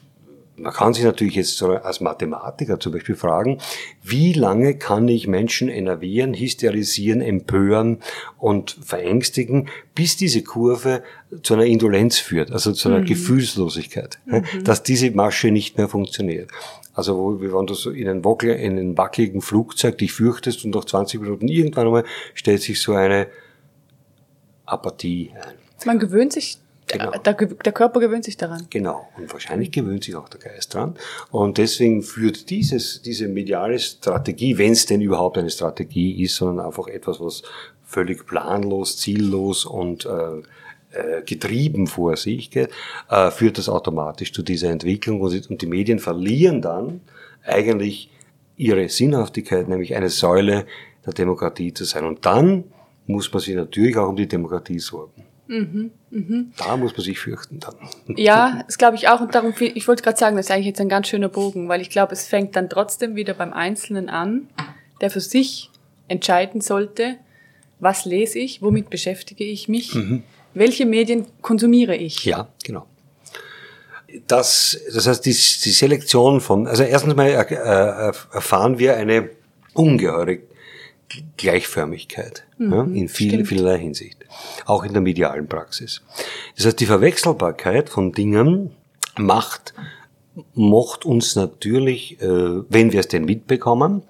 man kann sich natürlich jetzt als Mathematiker zum Beispiel fragen, wie lange kann ich Menschen enervieren, hysterisieren, empören und verängstigen, bis diese Kurve zu einer Indolenz führt, also zu einer mhm. Gefühlslosigkeit, mhm. dass diese Masche nicht mehr funktioniert. Also wie wenn du so in einen, Wackel, in einen wackeligen Flugzeug dich fürchtest und nach 20 Minuten irgendwann einmal stellt sich so eine Apathie ein. Man gewöhnt sich Genau. Der, der, Körper gewöhnt sich daran. Genau. Und wahrscheinlich gewöhnt sich auch der Geist dran. Und deswegen führt dieses, diese mediale Strategie, wenn es denn überhaupt eine Strategie ist, sondern einfach etwas, was völlig planlos, ziellos und äh, äh getrieben vor sich geht, äh, führt das automatisch zu dieser Entwicklung und, und die Medien verlieren dann eigentlich ihre Sinnhaftigkeit, nämlich eine Säule der Demokratie zu sein. Und dann muss man sich natürlich auch um die Demokratie sorgen. Mhm, mh. Da muss man sich fürchten dann. Ja, das glaube ich auch. Und darum, ich wollte gerade sagen, das ist eigentlich jetzt ein ganz schöner Bogen, weil ich glaube, es fängt dann trotzdem wieder beim Einzelnen an, der für sich entscheiden sollte, was lese ich, womit beschäftige ich mich, mhm. welche Medien konsumiere ich. Ja, genau. Das, das heißt, die, die Selektion von, also erstens mal äh, äh erfahren wir eine ungeheure Gleichförmigkeit mhm, ja, in viel, vielerlei Hinsicht, auch in der medialen Praxis. Das heißt, die Verwechselbarkeit von Dingen macht, macht uns natürlich, äh, wenn wir es denn mitbekommen,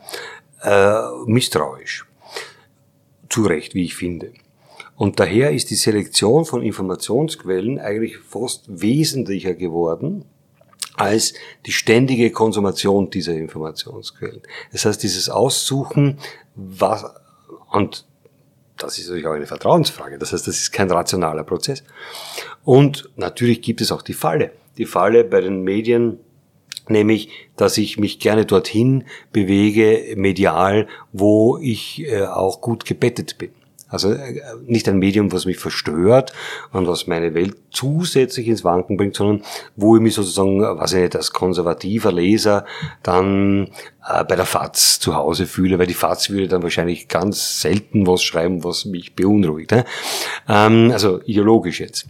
äh, misstrauisch. Zu Recht, wie ich finde. Und daher ist die Selektion von Informationsquellen eigentlich fast wesentlicher geworden als die ständige Konsumation dieser Informationsquellen. Das heißt, dieses Aussuchen, was, und das ist natürlich auch eine Vertrauensfrage, das heißt, das ist kein rationaler Prozess. Und natürlich gibt es auch die Falle. Die Falle bei den Medien, nämlich, dass ich mich gerne dorthin bewege, medial, wo ich äh, auch gut gebettet bin. Also äh, nicht ein Medium, was mich verstört und was meine Welt zusätzlich ins Wanken bringt, sondern wo ich mich sozusagen, was ich nicht, als konservativer Leser dann äh, bei der FAZ zu Hause fühle, weil die FAZ würde dann wahrscheinlich ganz selten was schreiben, was mich beunruhigt. Ne? Ähm, also ideologisch jetzt.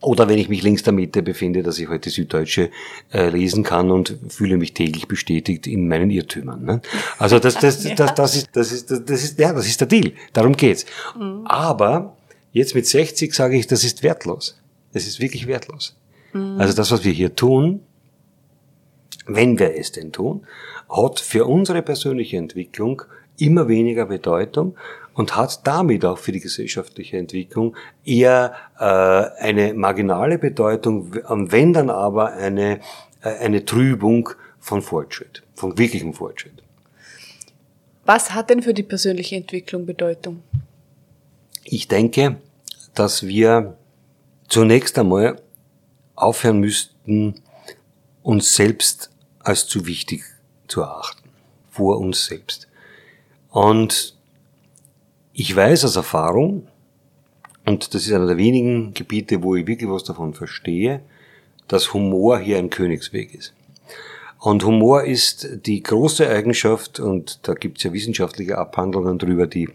Oder wenn ich mich links der Mitte befinde, dass ich heute Süddeutsche äh, lesen kann und fühle mich täglich bestätigt in meinen Irrtümern. Ne? Also das, das, das, das, das, ist, das, ist, das ist, ja, das ist der Deal. Darum geht's. Mhm. Aber jetzt mit 60 sage ich, das ist wertlos. Das ist wirklich wertlos. Mhm. Also das, was wir hier tun, wenn wir es denn tun, hat für unsere persönliche Entwicklung immer weniger Bedeutung und hat damit auch für die gesellschaftliche Entwicklung eher äh, eine marginale Bedeutung, wenn dann aber eine, äh, eine Trübung von Fortschritt, von wirklichem Fortschritt. Was hat denn für die persönliche Entwicklung Bedeutung? Ich denke, dass wir zunächst einmal aufhören müssten, uns selbst als zu wichtig zu erachten, vor uns selbst. Und ich weiß aus Erfahrung, und das ist einer der wenigen Gebiete, wo ich wirklich was davon verstehe, dass Humor hier ein Königsweg ist. Und Humor ist die große Eigenschaft, und da gibt es ja wissenschaftliche Abhandlungen drüber, die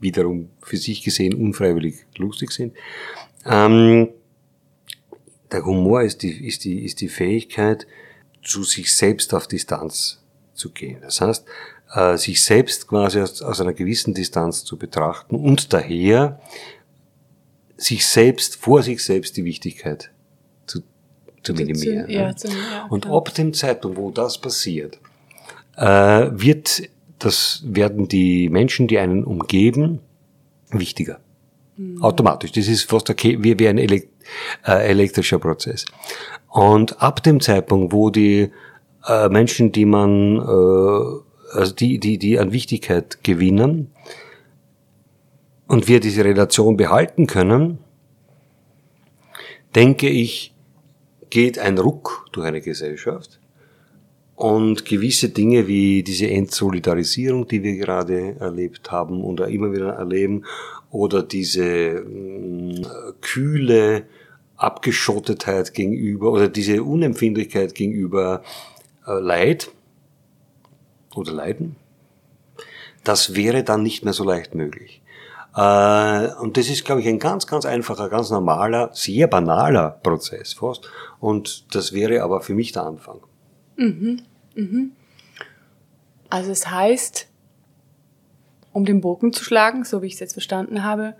wiederum für sich gesehen unfreiwillig lustig sind. Ähm, der Humor ist die, ist, die, ist die Fähigkeit, zu sich selbst auf Distanz zu gehen. Das heißt, äh, sich selbst quasi aus, aus einer gewissen Distanz zu betrachten und daher sich selbst, vor sich selbst die Wichtigkeit zu, zu minimieren. Zu, ja, zu, ja, und ab dem Zeitpunkt, wo das passiert, äh, wird das, werden die Menschen, die einen umgeben, wichtiger. Mhm. Automatisch. Das ist fast okay, wie, wie ein Elekt, äh, elektrischer Prozess. Und ab dem Zeitpunkt, wo die äh, Menschen, die man äh, also die, die, die an Wichtigkeit gewinnen und wir diese Relation behalten können, denke ich, geht ein Ruck durch eine Gesellschaft und gewisse Dinge wie diese Entsolidarisierung, die wir gerade erlebt haben oder immer wieder erleben, oder diese mh, kühle Abgeschottetheit gegenüber oder diese Unempfindlichkeit gegenüber äh, Leid, oder leiden, das wäre dann nicht mehr so leicht möglich. Äh, und das ist, glaube ich, ein ganz, ganz einfacher, ganz normaler, sehr banaler Prozess fast. Und das wäre aber für mich der Anfang. Mhm. Mhm. Also es heißt, um den Bogen zu schlagen, so wie ich es jetzt verstanden habe,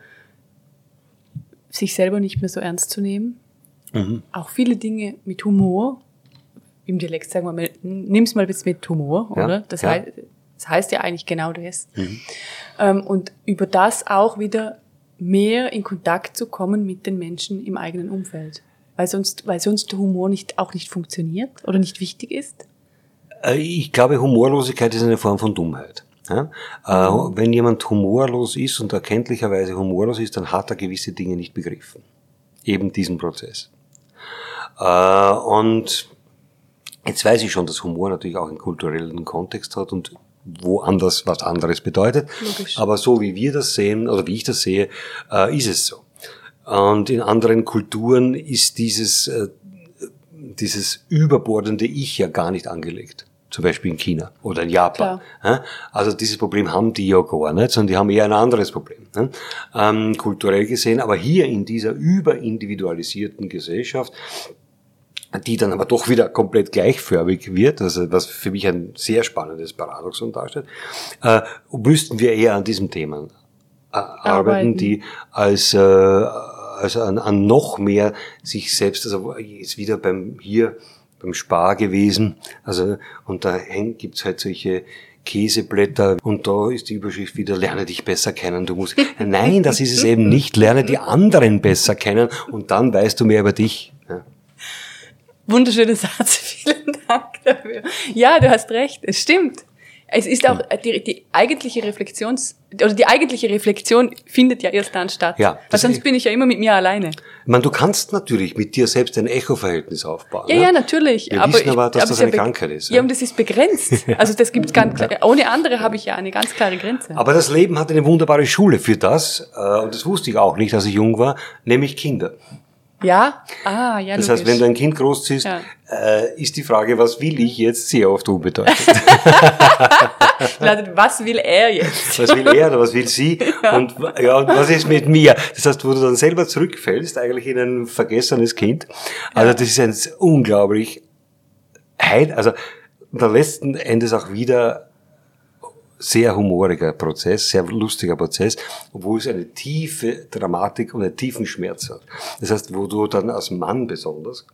sich selber nicht mehr so ernst zu nehmen. Mhm. Auch viele Dinge mit Humor im Dialekt sagen wir mal, nimm's mal bis mit Humor, ja, oder? Das, ja. heißt, das heißt ja eigentlich genau das. Mhm. Ähm, und über das auch wieder mehr in Kontakt zu kommen mit den Menschen im eigenen Umfeld. Weil sonst, weil sonst der Humor nicht, auch nicht funktioniert oder nicht wichtig ist? Äh, ich glaube, Humorlosigkeit ist eine Form von Dummheit. Ja? Äh, mhm. Wenn jemand humorlos ist und erkenntlicherweise humorlos ist, dann hat er gewisse Dinge nicht begriffen. Eben diesen Prozess. Äh, und Jetzt weiß ich schon, dass Humor natürlich auch einen kulturellen Kontext hat und woanders was anderes bedeutet. Logisch. Aber so wie wir das sehen oder wie ich das sehe, äh, ist es so. Und in anderen Kulturen ist dieses, äh, dieses überbordende Ich ja gar nicht angelegt. Zum Beispiel in China oder in Japan. Klar. Also dieses Problem haben die ja gar nicht, sondern die haben eher ein anderes Problem. Ähm, kulturell gesehen, aber hier in dieser überindividualisierten Gesellschaft die dann aber doch wieder komplett gleichförmig wird, also was für mich ein sehr spannendes Paradoxon darstellt, äh, müssten wir eher an diesem Thema äh, arbeiten, arbeiten, die als, äh, als an, an noch mehr sich selbst, also jetzt wieder beim hier beim Spar gewesen, also und da hängt, gibt's halt solche Käseblätter und da ist die Überschrift wieder, lerne dich besser kennen. Du musst, nein, das ist es eben nicht, lerne die anderen besser kennen und dann weißt du mehr über dich. Ja. Wunderschöner Satz, vielen Dank dafür. Ja, du hast recht, es stimmt. Es ist auch die, die eigentliche Reflexions, oder die eigentliche Reflexion findet ja erst dann statt. Ja, Weil sonst bin ich ja immer mit mir alleine. Ich meine, du kannst natürlich mit dir selbst ein Echo-Verhältnis aufbauen. Ja, ne? ja, natürlich. Wir aber wissen aber, dass aber das eine ja Krankheit ist. Ja, und das ist begrenzt. Also das gibt ganz klar. Ohne andere habe ich ja eine ganz klare Grenze. Aber das Leben hat eine wunderbare Schule für das, äh, und das wusste ich auch nicht, als ich jung war, nämlich Kinder. Ja? Ah, ja, Das logisch. heißt, wenn du ein Kind großziehst, Ja. äh, ist die Frage, was will ich jetzt, sehr oft unbedeutend. Was will er jetzt? Was will er oder was will sie? Und, ja, und was ist mit mir? Das heißt, wo du dann selber zurückfällst, eigentlich in ein vergessenes Kind. Also das ist ein unglaublich heil, also dann letzten Endes auch wieder sehr humoriger Prozess, sehr lustiger Prozess, obwohl es eine tiefe Dramatik und einen tiefen Schmerz hat. Das heißt, wo du dann als Mann besonders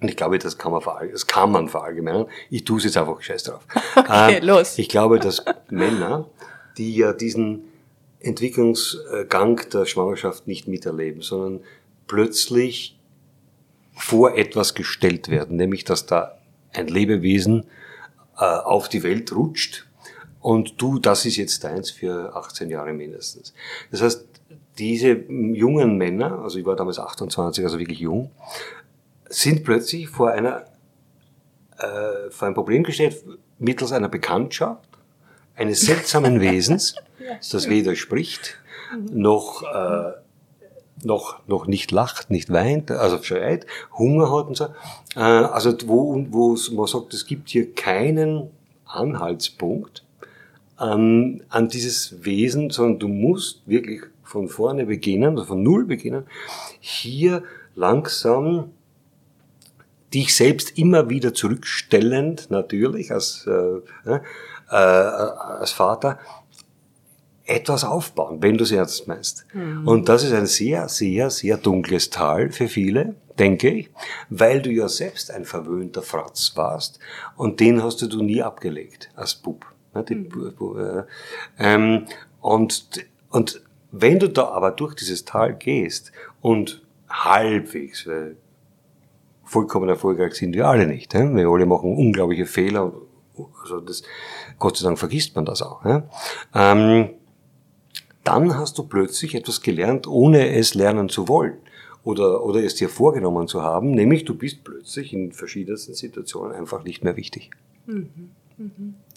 und ich glaube, das kann man, das kann man verallgemeinern. Ich tue es jetzt einfach scheiß drauf. Okay, Ähm, los. Ich glaube, dass Männer, die ja diesen Entwicklungsgang der Schwangerschaft nicht miterleben, sondern plötzlich vor etwas gestellt werden, nämlich dass da ein Lebewesen äh, auf die Welt rutscht und du, das ist jetzt deins für 18 Jahre mindestens. Das heißt, diese jungen Männer, also ich war damals 28, also wirklich jung, sind plötzlich vor einer äh, vor ein Problem gestellt mittels einer Bekanntschaft eines seltsamen Wesens, das weder spricht noch äh, noch noch nicht lacht, nicht weint, also schreit, Hunger hat und so. Äh, also wo wo man sagt, es gibt hier keinen Anhaltspunkt an, an dieses Wesen, sondern du musst wirklich von vorne beginnen, also von Null beginnen, hier langsam dich selbst immer wieder zurückstellend, natürlich, als, äh, äh, äh, als Vater, etwas aufbauen, wenn du es ernst meinst. Und das ist ein sehr, sehr, sehr dunkles Tal für viele, denke ich, weil du ja selbst ein verwöhnter Fratz warst und den hast du nie abgelegt als Bub. Ne, die Bu- äh, ähm, und, und wenn du da aber durch dieses Tal gehst und halbwegs, weil vollkommen erfolgreich sind wir alle nicht. He? Wir alle machen unglaubliche Fehler. Also das, Gott sei Dank vergisst man das auch. Ähm, dann hast du plötzlich etwas gelernt, ohne es lernen zu wollen oder, oder es dir vorgenommen zu haben, nämlich du bist plötzlich in verschiedensten Situationen einfach nicht mehr wichtig.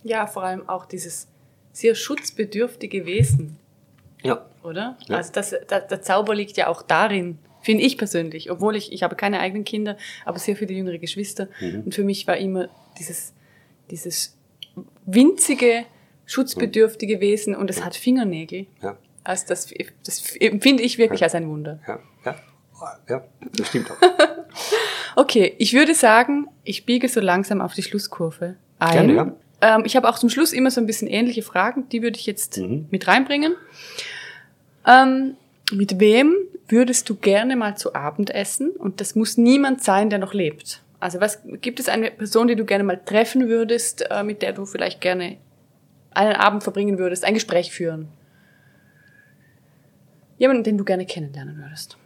Ja, vor allem auch dieses sehr schutzbedürftige Wesen, Ja. oder? Ja. Also das, der, der Zauber liegt ja auch darin, finde ich persönlich, obwohl ich, ich habe keine eigenen Kinder, aber sehr viele jüngere Geschwister. Mhm. Und für mich war immer dieses, dieses winzige, schutzbedürftige Wesen und es hat Fingernägel. Ja. Also das, das empfinde ich wirklich als ein Wunder. Ja. Ja. Ja. Das stimmt auch. Okay, ich würde sagen, ich biege so langsam auf die Schlusskurve ein. Gerne, ähm, ich habe auch zum Schluss immer so ein bisschen ähnliche Fragen, die würde ich jetzt Mhm. mit reinbringen. Ähm, mit wem würdest du gerne mal zu Abend essen? Und das muss niemand sein, der noch lebt. Also was gibt es eine Person, die du gerne mal treffen würdest, äh, mit der du vielleicht gerne einen Abend verbringen würdest, ein Gespräch führen? Jemanden, den du gerne kennenlernen würdest.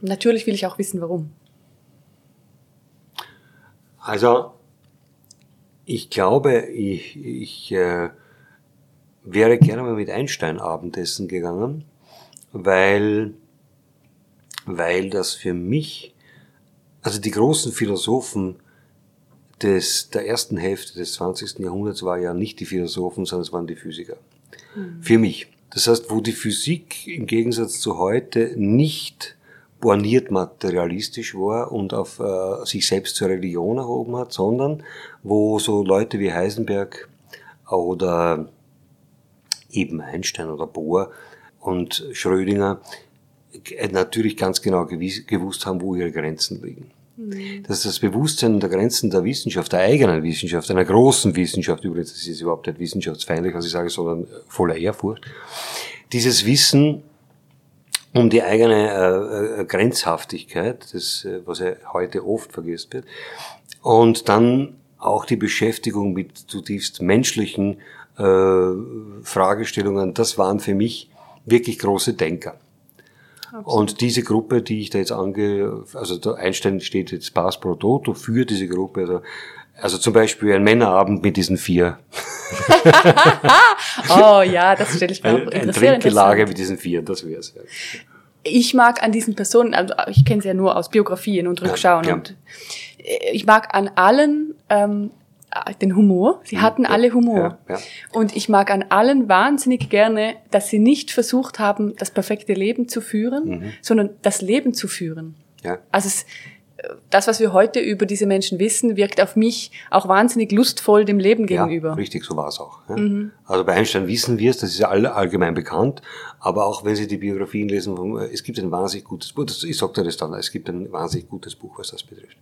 Natürlich will ich auch wissen, warum. Also, ich glaube, ich, ich äh, wäre gerne mal mit Einstein Abendessen gegangen, weil, weil das für mich, also die großen Philosophen des, der ersten Hälfte des 20. Jahrhunderts war ja nicht die Philosophen, sondern es waren die Physiker. Für mich. Das heißt, wo die Physik im Gegensatz zu heute nicht borniert materialistisch war und auf äh, sich selbst zur Religion erhoben hat, sondern wo so Leute wie Heisenberg oder eben Einstein oder Bohr und Schrödinger natürlich ganz genau gewiss, gewusst haben, wo ihre Grenzen liegen. Das ist das Bewusstsein der Grenzen der Wissenschaft, der eigenen Wissenschaft, einer großen Wissenschaft, übrigens, das ist überhaupt nicht wissenschaftsfeindlich, was ich sage, sondern voller Ehrfurcht. Dieses Wissen um die eigene äh, äh, Grenzhaftigkeit, das, äh, was ja heute oft vergessen wird, und dann auch die Beschäftigung mit zutiefst menschlichen äh, Fragestellungen, das waren für mich wirklich große Denker. Und diese Gruppe, die ich da jetzt ange, also der Einstein steht jetzt Pass pro Toto für diese Gruppe, also Also zum Beispiel ein Männerabend mit diesen vier. oh ja, das stelle ich mir auch Ein Trinkgelage mit diesen vier, das wäre es. Ja. Ich mag an diesen Personen, also ich kenne sie ja nur aus Biografien und Rückschauen ja, ja. und äh, ich mag an allen ähm, den Humor. Sie hatten alle Humor. Ja, ja. Und ich mag an allen wahnsinnig gerne, dass sie nicht versucht haben, das perfekte Leben zu führen, mhm. sondern das Leben zu führen. Ja. Also es, das, was wir heute über diese Menschen wissen, wirkt auf mich auch wahnsinnig lustvoll dem Leben gegenüber. Ja, richtig, so war es auch. Ja. Mhm. Also bei Einstein wissen wir es, das ist ja allgemein bekannt, aber auch wenn Sie die Biografien lesen, es gibt ein wahnsinnig gutes Buch, ich sagte das dann, es gibt ein wahnsinnig gutes Buch, was das betrifft.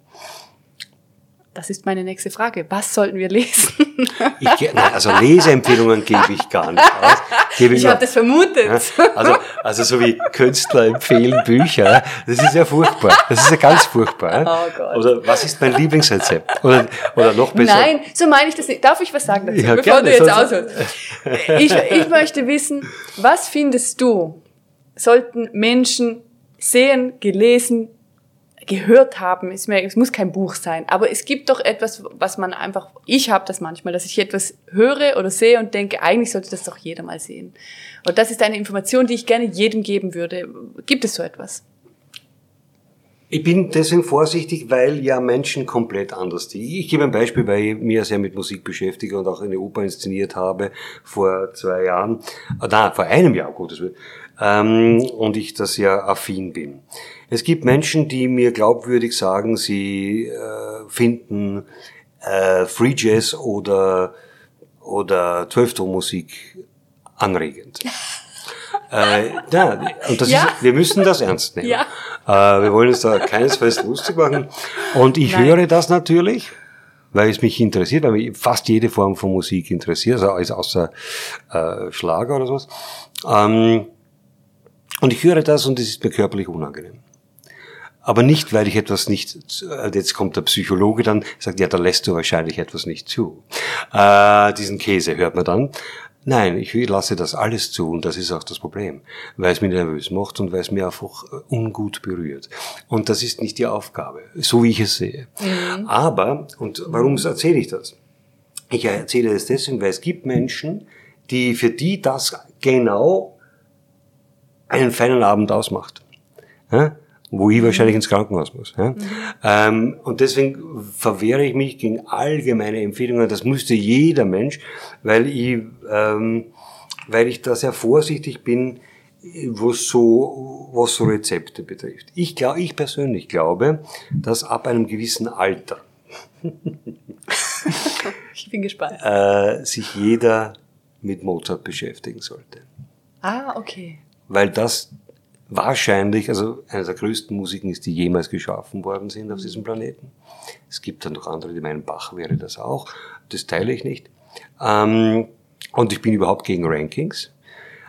Das ist meine nächste Frage. Was sollten wir lesen? Ich, nein, also Leseempfehlungen gebe ich gar nicht aus. Gebe ich habe das vermutet. Also, also so wie Künstler empfehlen Bücher, das ist ja furchtbar. Das ist ja ganz furchtbar. Oh Gott. Oder was ist mein Lieblingsrezept? Oder, oder noch besser. Nein, so meine ich das nicht. Darf ich was sagen dazu, ja, bevor gerne, du jetzt ausholst? Ich, ich möchte wissen, was findest du, sollten Menschen sehen, gelesen, gehört haben, ist mir, es muss kein Buch sein, aber es gibt doch etwas, was man einfach, ich habe das manchmal, dass ich etwas höre oder sehe und denke, eigentlich sollte das doch jeder mal sehen. Und das ist eine Information, die ich gerne jedem geben würde. Gibt es so etwas? Ich bin deswegen vorsichtig, weil ja Menschen komplett anders sind. Ich gebe ein Beispiel, weil ich mich sehr mit Musik beschäftige und auch eine Oper inszeniert habe vor zwei Jahren, äh, nein, vor einem Jahr, Gottes Willen, ähm, und ich das ja affin bin. Es gibt Menschen, die mir glaubwürdig sagen, sie äh, finden äh, Free Jazz oder, oder Zwölftonmusik anregend. äh, ja, und das ja. ist, wir müssen das ernst nehmen. Ja. Äh, wir wollen uns da keinesfalls lustig machen. Und ich Nein. höre das natürlich, weil es mich interessiert, weil mich fast jede Form von Musik interessiert, also außer äh, Schlager oder sowas. Ähm, und ich höre das und es ist mir körperlich unangenehm. Aber nicht, weil ich etwas nicht, äh, jetzt kommt der Psychologe dann, sagt, ja, da lässt du wahrscheinlich etwas nicht zu. Äh, diesen Käse hört man dann. Nein, ich lasse das alles zu und das ist auch das Problem, weil es mich nervös macht und weil es mir einfach äh, ungut berührt. Und das ist nicht die Aufgabe, so wie ich es sehe. Mhm. Aber, und warum erzähle ich das? Ich erzähle es deswegen, weil es gibt Menschen, die, für die das genau einen feinen Abend ausmacht. Ja? Wo ich wahrscheinlich ins Krankenhaus muss. Ja? Mhm. Ähm, und deswegen verwehre ich mich gegen allgemeine Empfehlungen. Das müsste jeder Mensch, weil ich, ähm, weil ich da sehr vorsichtig bin, was so, was so Rezepte betrifft. Ich glaube, ich persönlich glaube, dass ab einem gewissen Alter ich bin gespannt. Äh, sich jeder mit Mozart beschäftigen sollte. Ah, okay. Weil das wahrscheinlich, also eine der größten Musiken ist, die jemals geschaffen worden sind auf diesem Planeten. Es gibt dann noch andere, die meinen, Bach wäre das auch. Das teile ich nicht. Ähm, und ich bin überhaupt gegen Rankings.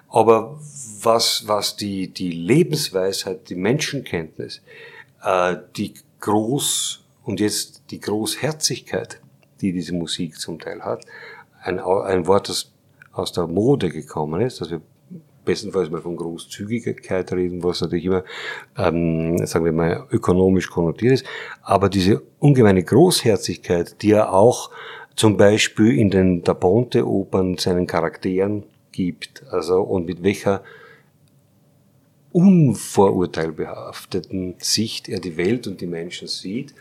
Aber was, was die, die Lebensweisheit, die Menschenkenntnis, äh, die Groß- und jetzt die Großherzigkeit, die diese Musik zum Teil hat, ein, ein Wort, das aus der Mode gekommen ist, das wir bestenfalls mal von Großzügigkeit reden, was natürlich immer, ähm, sagen wir mal, ökonomisch konnotiert ist. Aber diese ungemeine Großherzigkeit, die er auch zum Beispiel in den Da Ponte-Opern seinen Charakteren gibt, also und mit welcher unvorurteilbehafteten Sicht er die Welt und die Menschen sieht,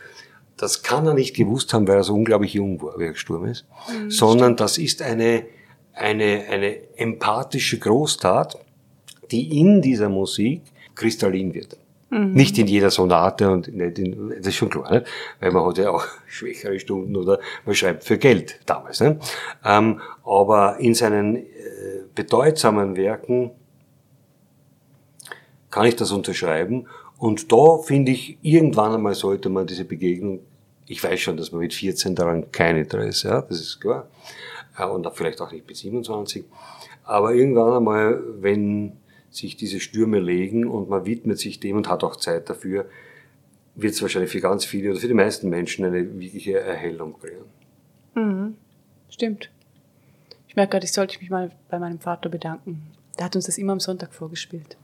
das kann er nicht gewusst haben, weil er so unglaublich jung war, wie er gestorben ist, mhm, sondern das ist eine eine, eine empathische Großtat, die in dieser Musik kristallin wird. Mhm. Nicht in jeder Sonate und nicht in, das ist schon klar, nicht? weil man hat ja auch schwächere Stunden oder man schreibt für Geld damals. Nicht? Ähm, aber in seinen äh, bedeutsamen Werken kann ich das unterschreiben. Und da finde ich, irgendwann einmal sollte man diese Begegnung, ich weiß schon, dass man mit 14 daran kein Interesse hat, das ist klar, und vielleicht auch nicht bis 27. Aber irgendwann einmal, wenn sich diese Stürme legen und man widmet sich dem und hat auch Zeit dafür, wird es wahrscheinlich für ganz viele oder für die meisten Menschen eine wirkliche Erhellung bringen. Mhm. Stimmt. Ich merke gerade, ich sollte mich mal bei meinem Vater bedanken. Der hat uns das immer am Sonntag vorgespielt.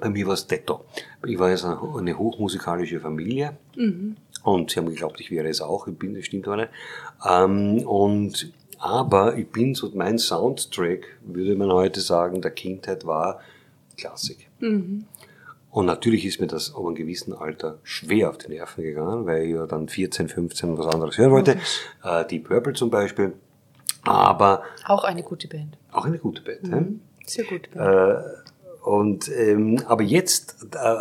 Bei mir war es Detto. Ich war jetzt eine hochmusikalische Familie. Mhm. Und sie haben geglaubt, ich wäre es auch. Ich bin, das stimmt aber nicht. Ähm, und, aber ich bin so, mein Soundtrack, würde man heute sagen, der Kindheit war Klassik. Mhm. Und natürlich ist mir das ab einem gewissen Alter schwer auf die Nerven gegangen, weil ich ja dann 14, 15 was anderes hören wollte. Okay. Äh, Deep Purple zum Beispiel. Aber. Auch eine gute Band. Auch eine gute Band. Mhm. Sehr gut. Äh, und, ähm, aber jetzt, äh,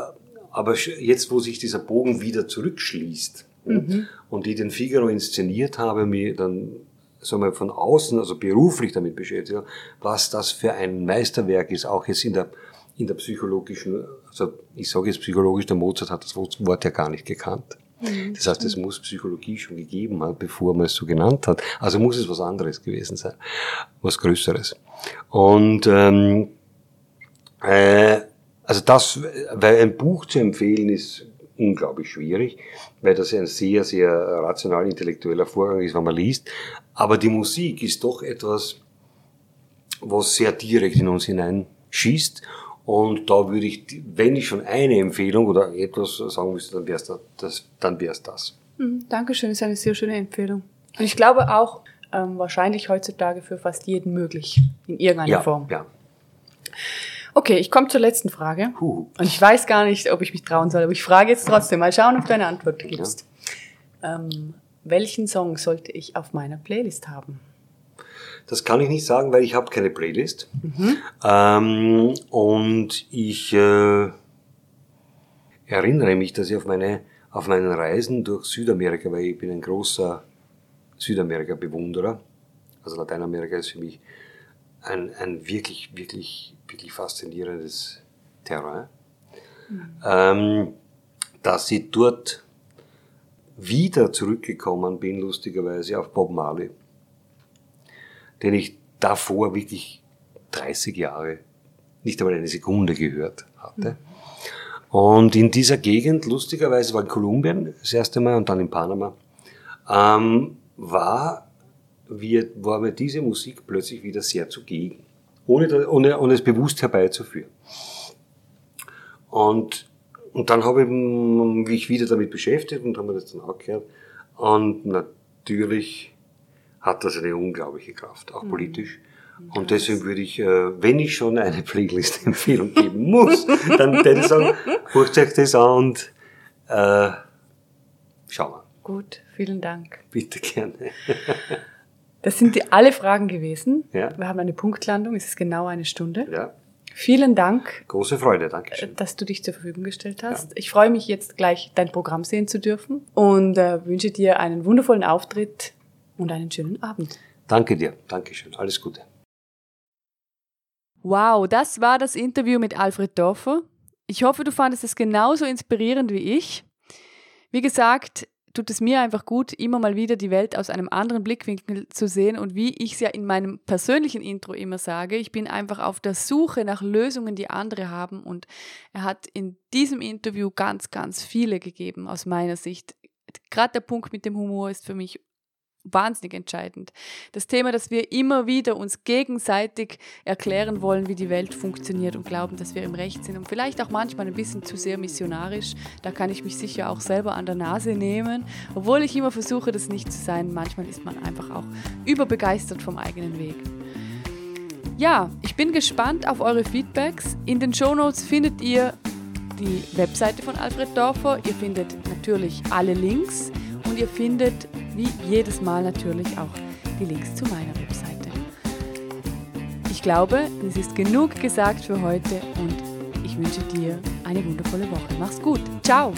aber jetzt, wo sich dieser Bogen wieder zurückschließt mhm. und ich den Figaro inszeniert habe, mir dann sagen wir, von außen, also beruflich damit beschäftigt, was das für ein Meisterwerk ist, auch jetzt in der in der psychologischen, also ich sage jetzt psychologisch, der Mozart hat das Wort ja gar nicht gekannt. Mhm. Das heißt, es muss Psychologie schon gegeben haben, bevor man es so genannt hat. Also muss es was anderes gewesen sein, was Größeres. Und ähm, äh, also das, weil ein Buch zu empfehlen ist unglaublich schwierig, weil das ein sehr, sehr rational-intellektueller Vorgang ist, wenn man liest. Aber die Musik ist doch etwas, was sehr direkt in uns hineinschießt und da würde ich, wenn ich schon eine Empfehlung oder etwas sagen müsste, dann wäre es das. Dann wär's das. Mhm, Dankeschön, ist eine sehr schöne Empfehlung. Und ich glaube auch ähm, wahrscheinlich heutzutage für fast jeden möglich, in irgendeiner ja, Form. Ja. Okay, ich komme zur letzten Frage. Huh. Und ich weiß gar nicht, ob ich mich trauen soll, aber ich frage jetzt trotzdem. Mal schauen, ob du eine Antwort gibst. Ja. Ähm, welchen Song sollte ich auf meiner Playlist haben? Das kann ich nicht sagen, weil ich habe keine Playlist. Mhm. Ähm, und ich äh, erinnere mich, dass ich auf, meine, auf meinen Reisen durch Südamerika, weil ich bin ein großer Südamerika-Bewunderer, also Lateinamerika ist für mich ein, ein wirklich, wirklich, wirklich faszinierendes Terrain, mhm. ähm, dass ich dort wieder zurückgekommen bin, lustigerweise auf Bob Marley den ich davor wirklich 30 Jahre nicht einmal eine Sekunde gehört hatte. Und in dieser Gegend, lustigerweise war in Kolumbien das erste Mal und dann in Panama, ähm, war, wir, war mir diese Musik plötzlich wieder sehr zugegen, ohne, ohne, ohne es bewusst herbeizuführen. Und, und dann habe ich mich wieder damit beschäftigt und habe mir das dann auch gehört. Und natürlich hat das eine unglaubliche Kraft, auch mhm. politisch. Und deswegen würde ich, äh, wenn ich schon eine Playlist-Empfehlung geben muss, dann würde ich sagen, hört euch das an und äh, schauen wir. Gut, vielen Dank. Bitte gerne. Das sind die, alle Fragen gewesen. Ja. Wir haben eine Punktlandung, es ist genau eine Stunde. Ja. Vielen Dank. Große Freude, danke schön. Dass du dich zur Verfügung gestellt hast. Ja. Ich freue mich jetzt gleich, dein Programm sehen zu dürfen und äh, wünsche dir einen wundervollen Auftritt und einen schönen Abend. Danke dir, danke schön, alles Gute. Wow, das war das Interview mit Alfred Dorfer. Ich hoffe, du fandest es genauso inspirierend wie ich. Wie gesagt, tut es mir einfach gut, immer mal wieder die Welt aus einem anderen Blickwinkel zu sehen und wie ich es ja in meinem persönlichen Intro immer sage, ich bin einfach auf der Suche nach Lösungen, die andere haben und er hat in diesem Interview ganz, ganz viele gegeben aus meiner Sicht. Gerade der Punkt mit dem Humor ist für mich wahnsinnig entscheidend. Das Thema, dass wir immer wieder uns gegenseitig erklären wollen, wie die Welt funktioniert und glauben, dass wir im Recht sind und vielleicht auch manchmal ein bisschen zu sehr missionarisch. Da kann ich mich sicher auch selber an der Nase nehmen, obwohl ich immer versuche, das nicht zu sein. Manchmal ist man einfach auch überbegeistert vom eigenen Weg. Ja, ich bin gespannt auf eure Feedbacks. In den Shownotes findet ihr die Webseite von Alfred Dorfer. Ihr findet natürlich alle Links und ihr findet wie jedes Mal natürlich auch die Links zu meiner Webseite. Ich glaube, es ist genug gesagt für heute und ich wünsche dir eine wundervolle Woche. Mach's gut. Ciao.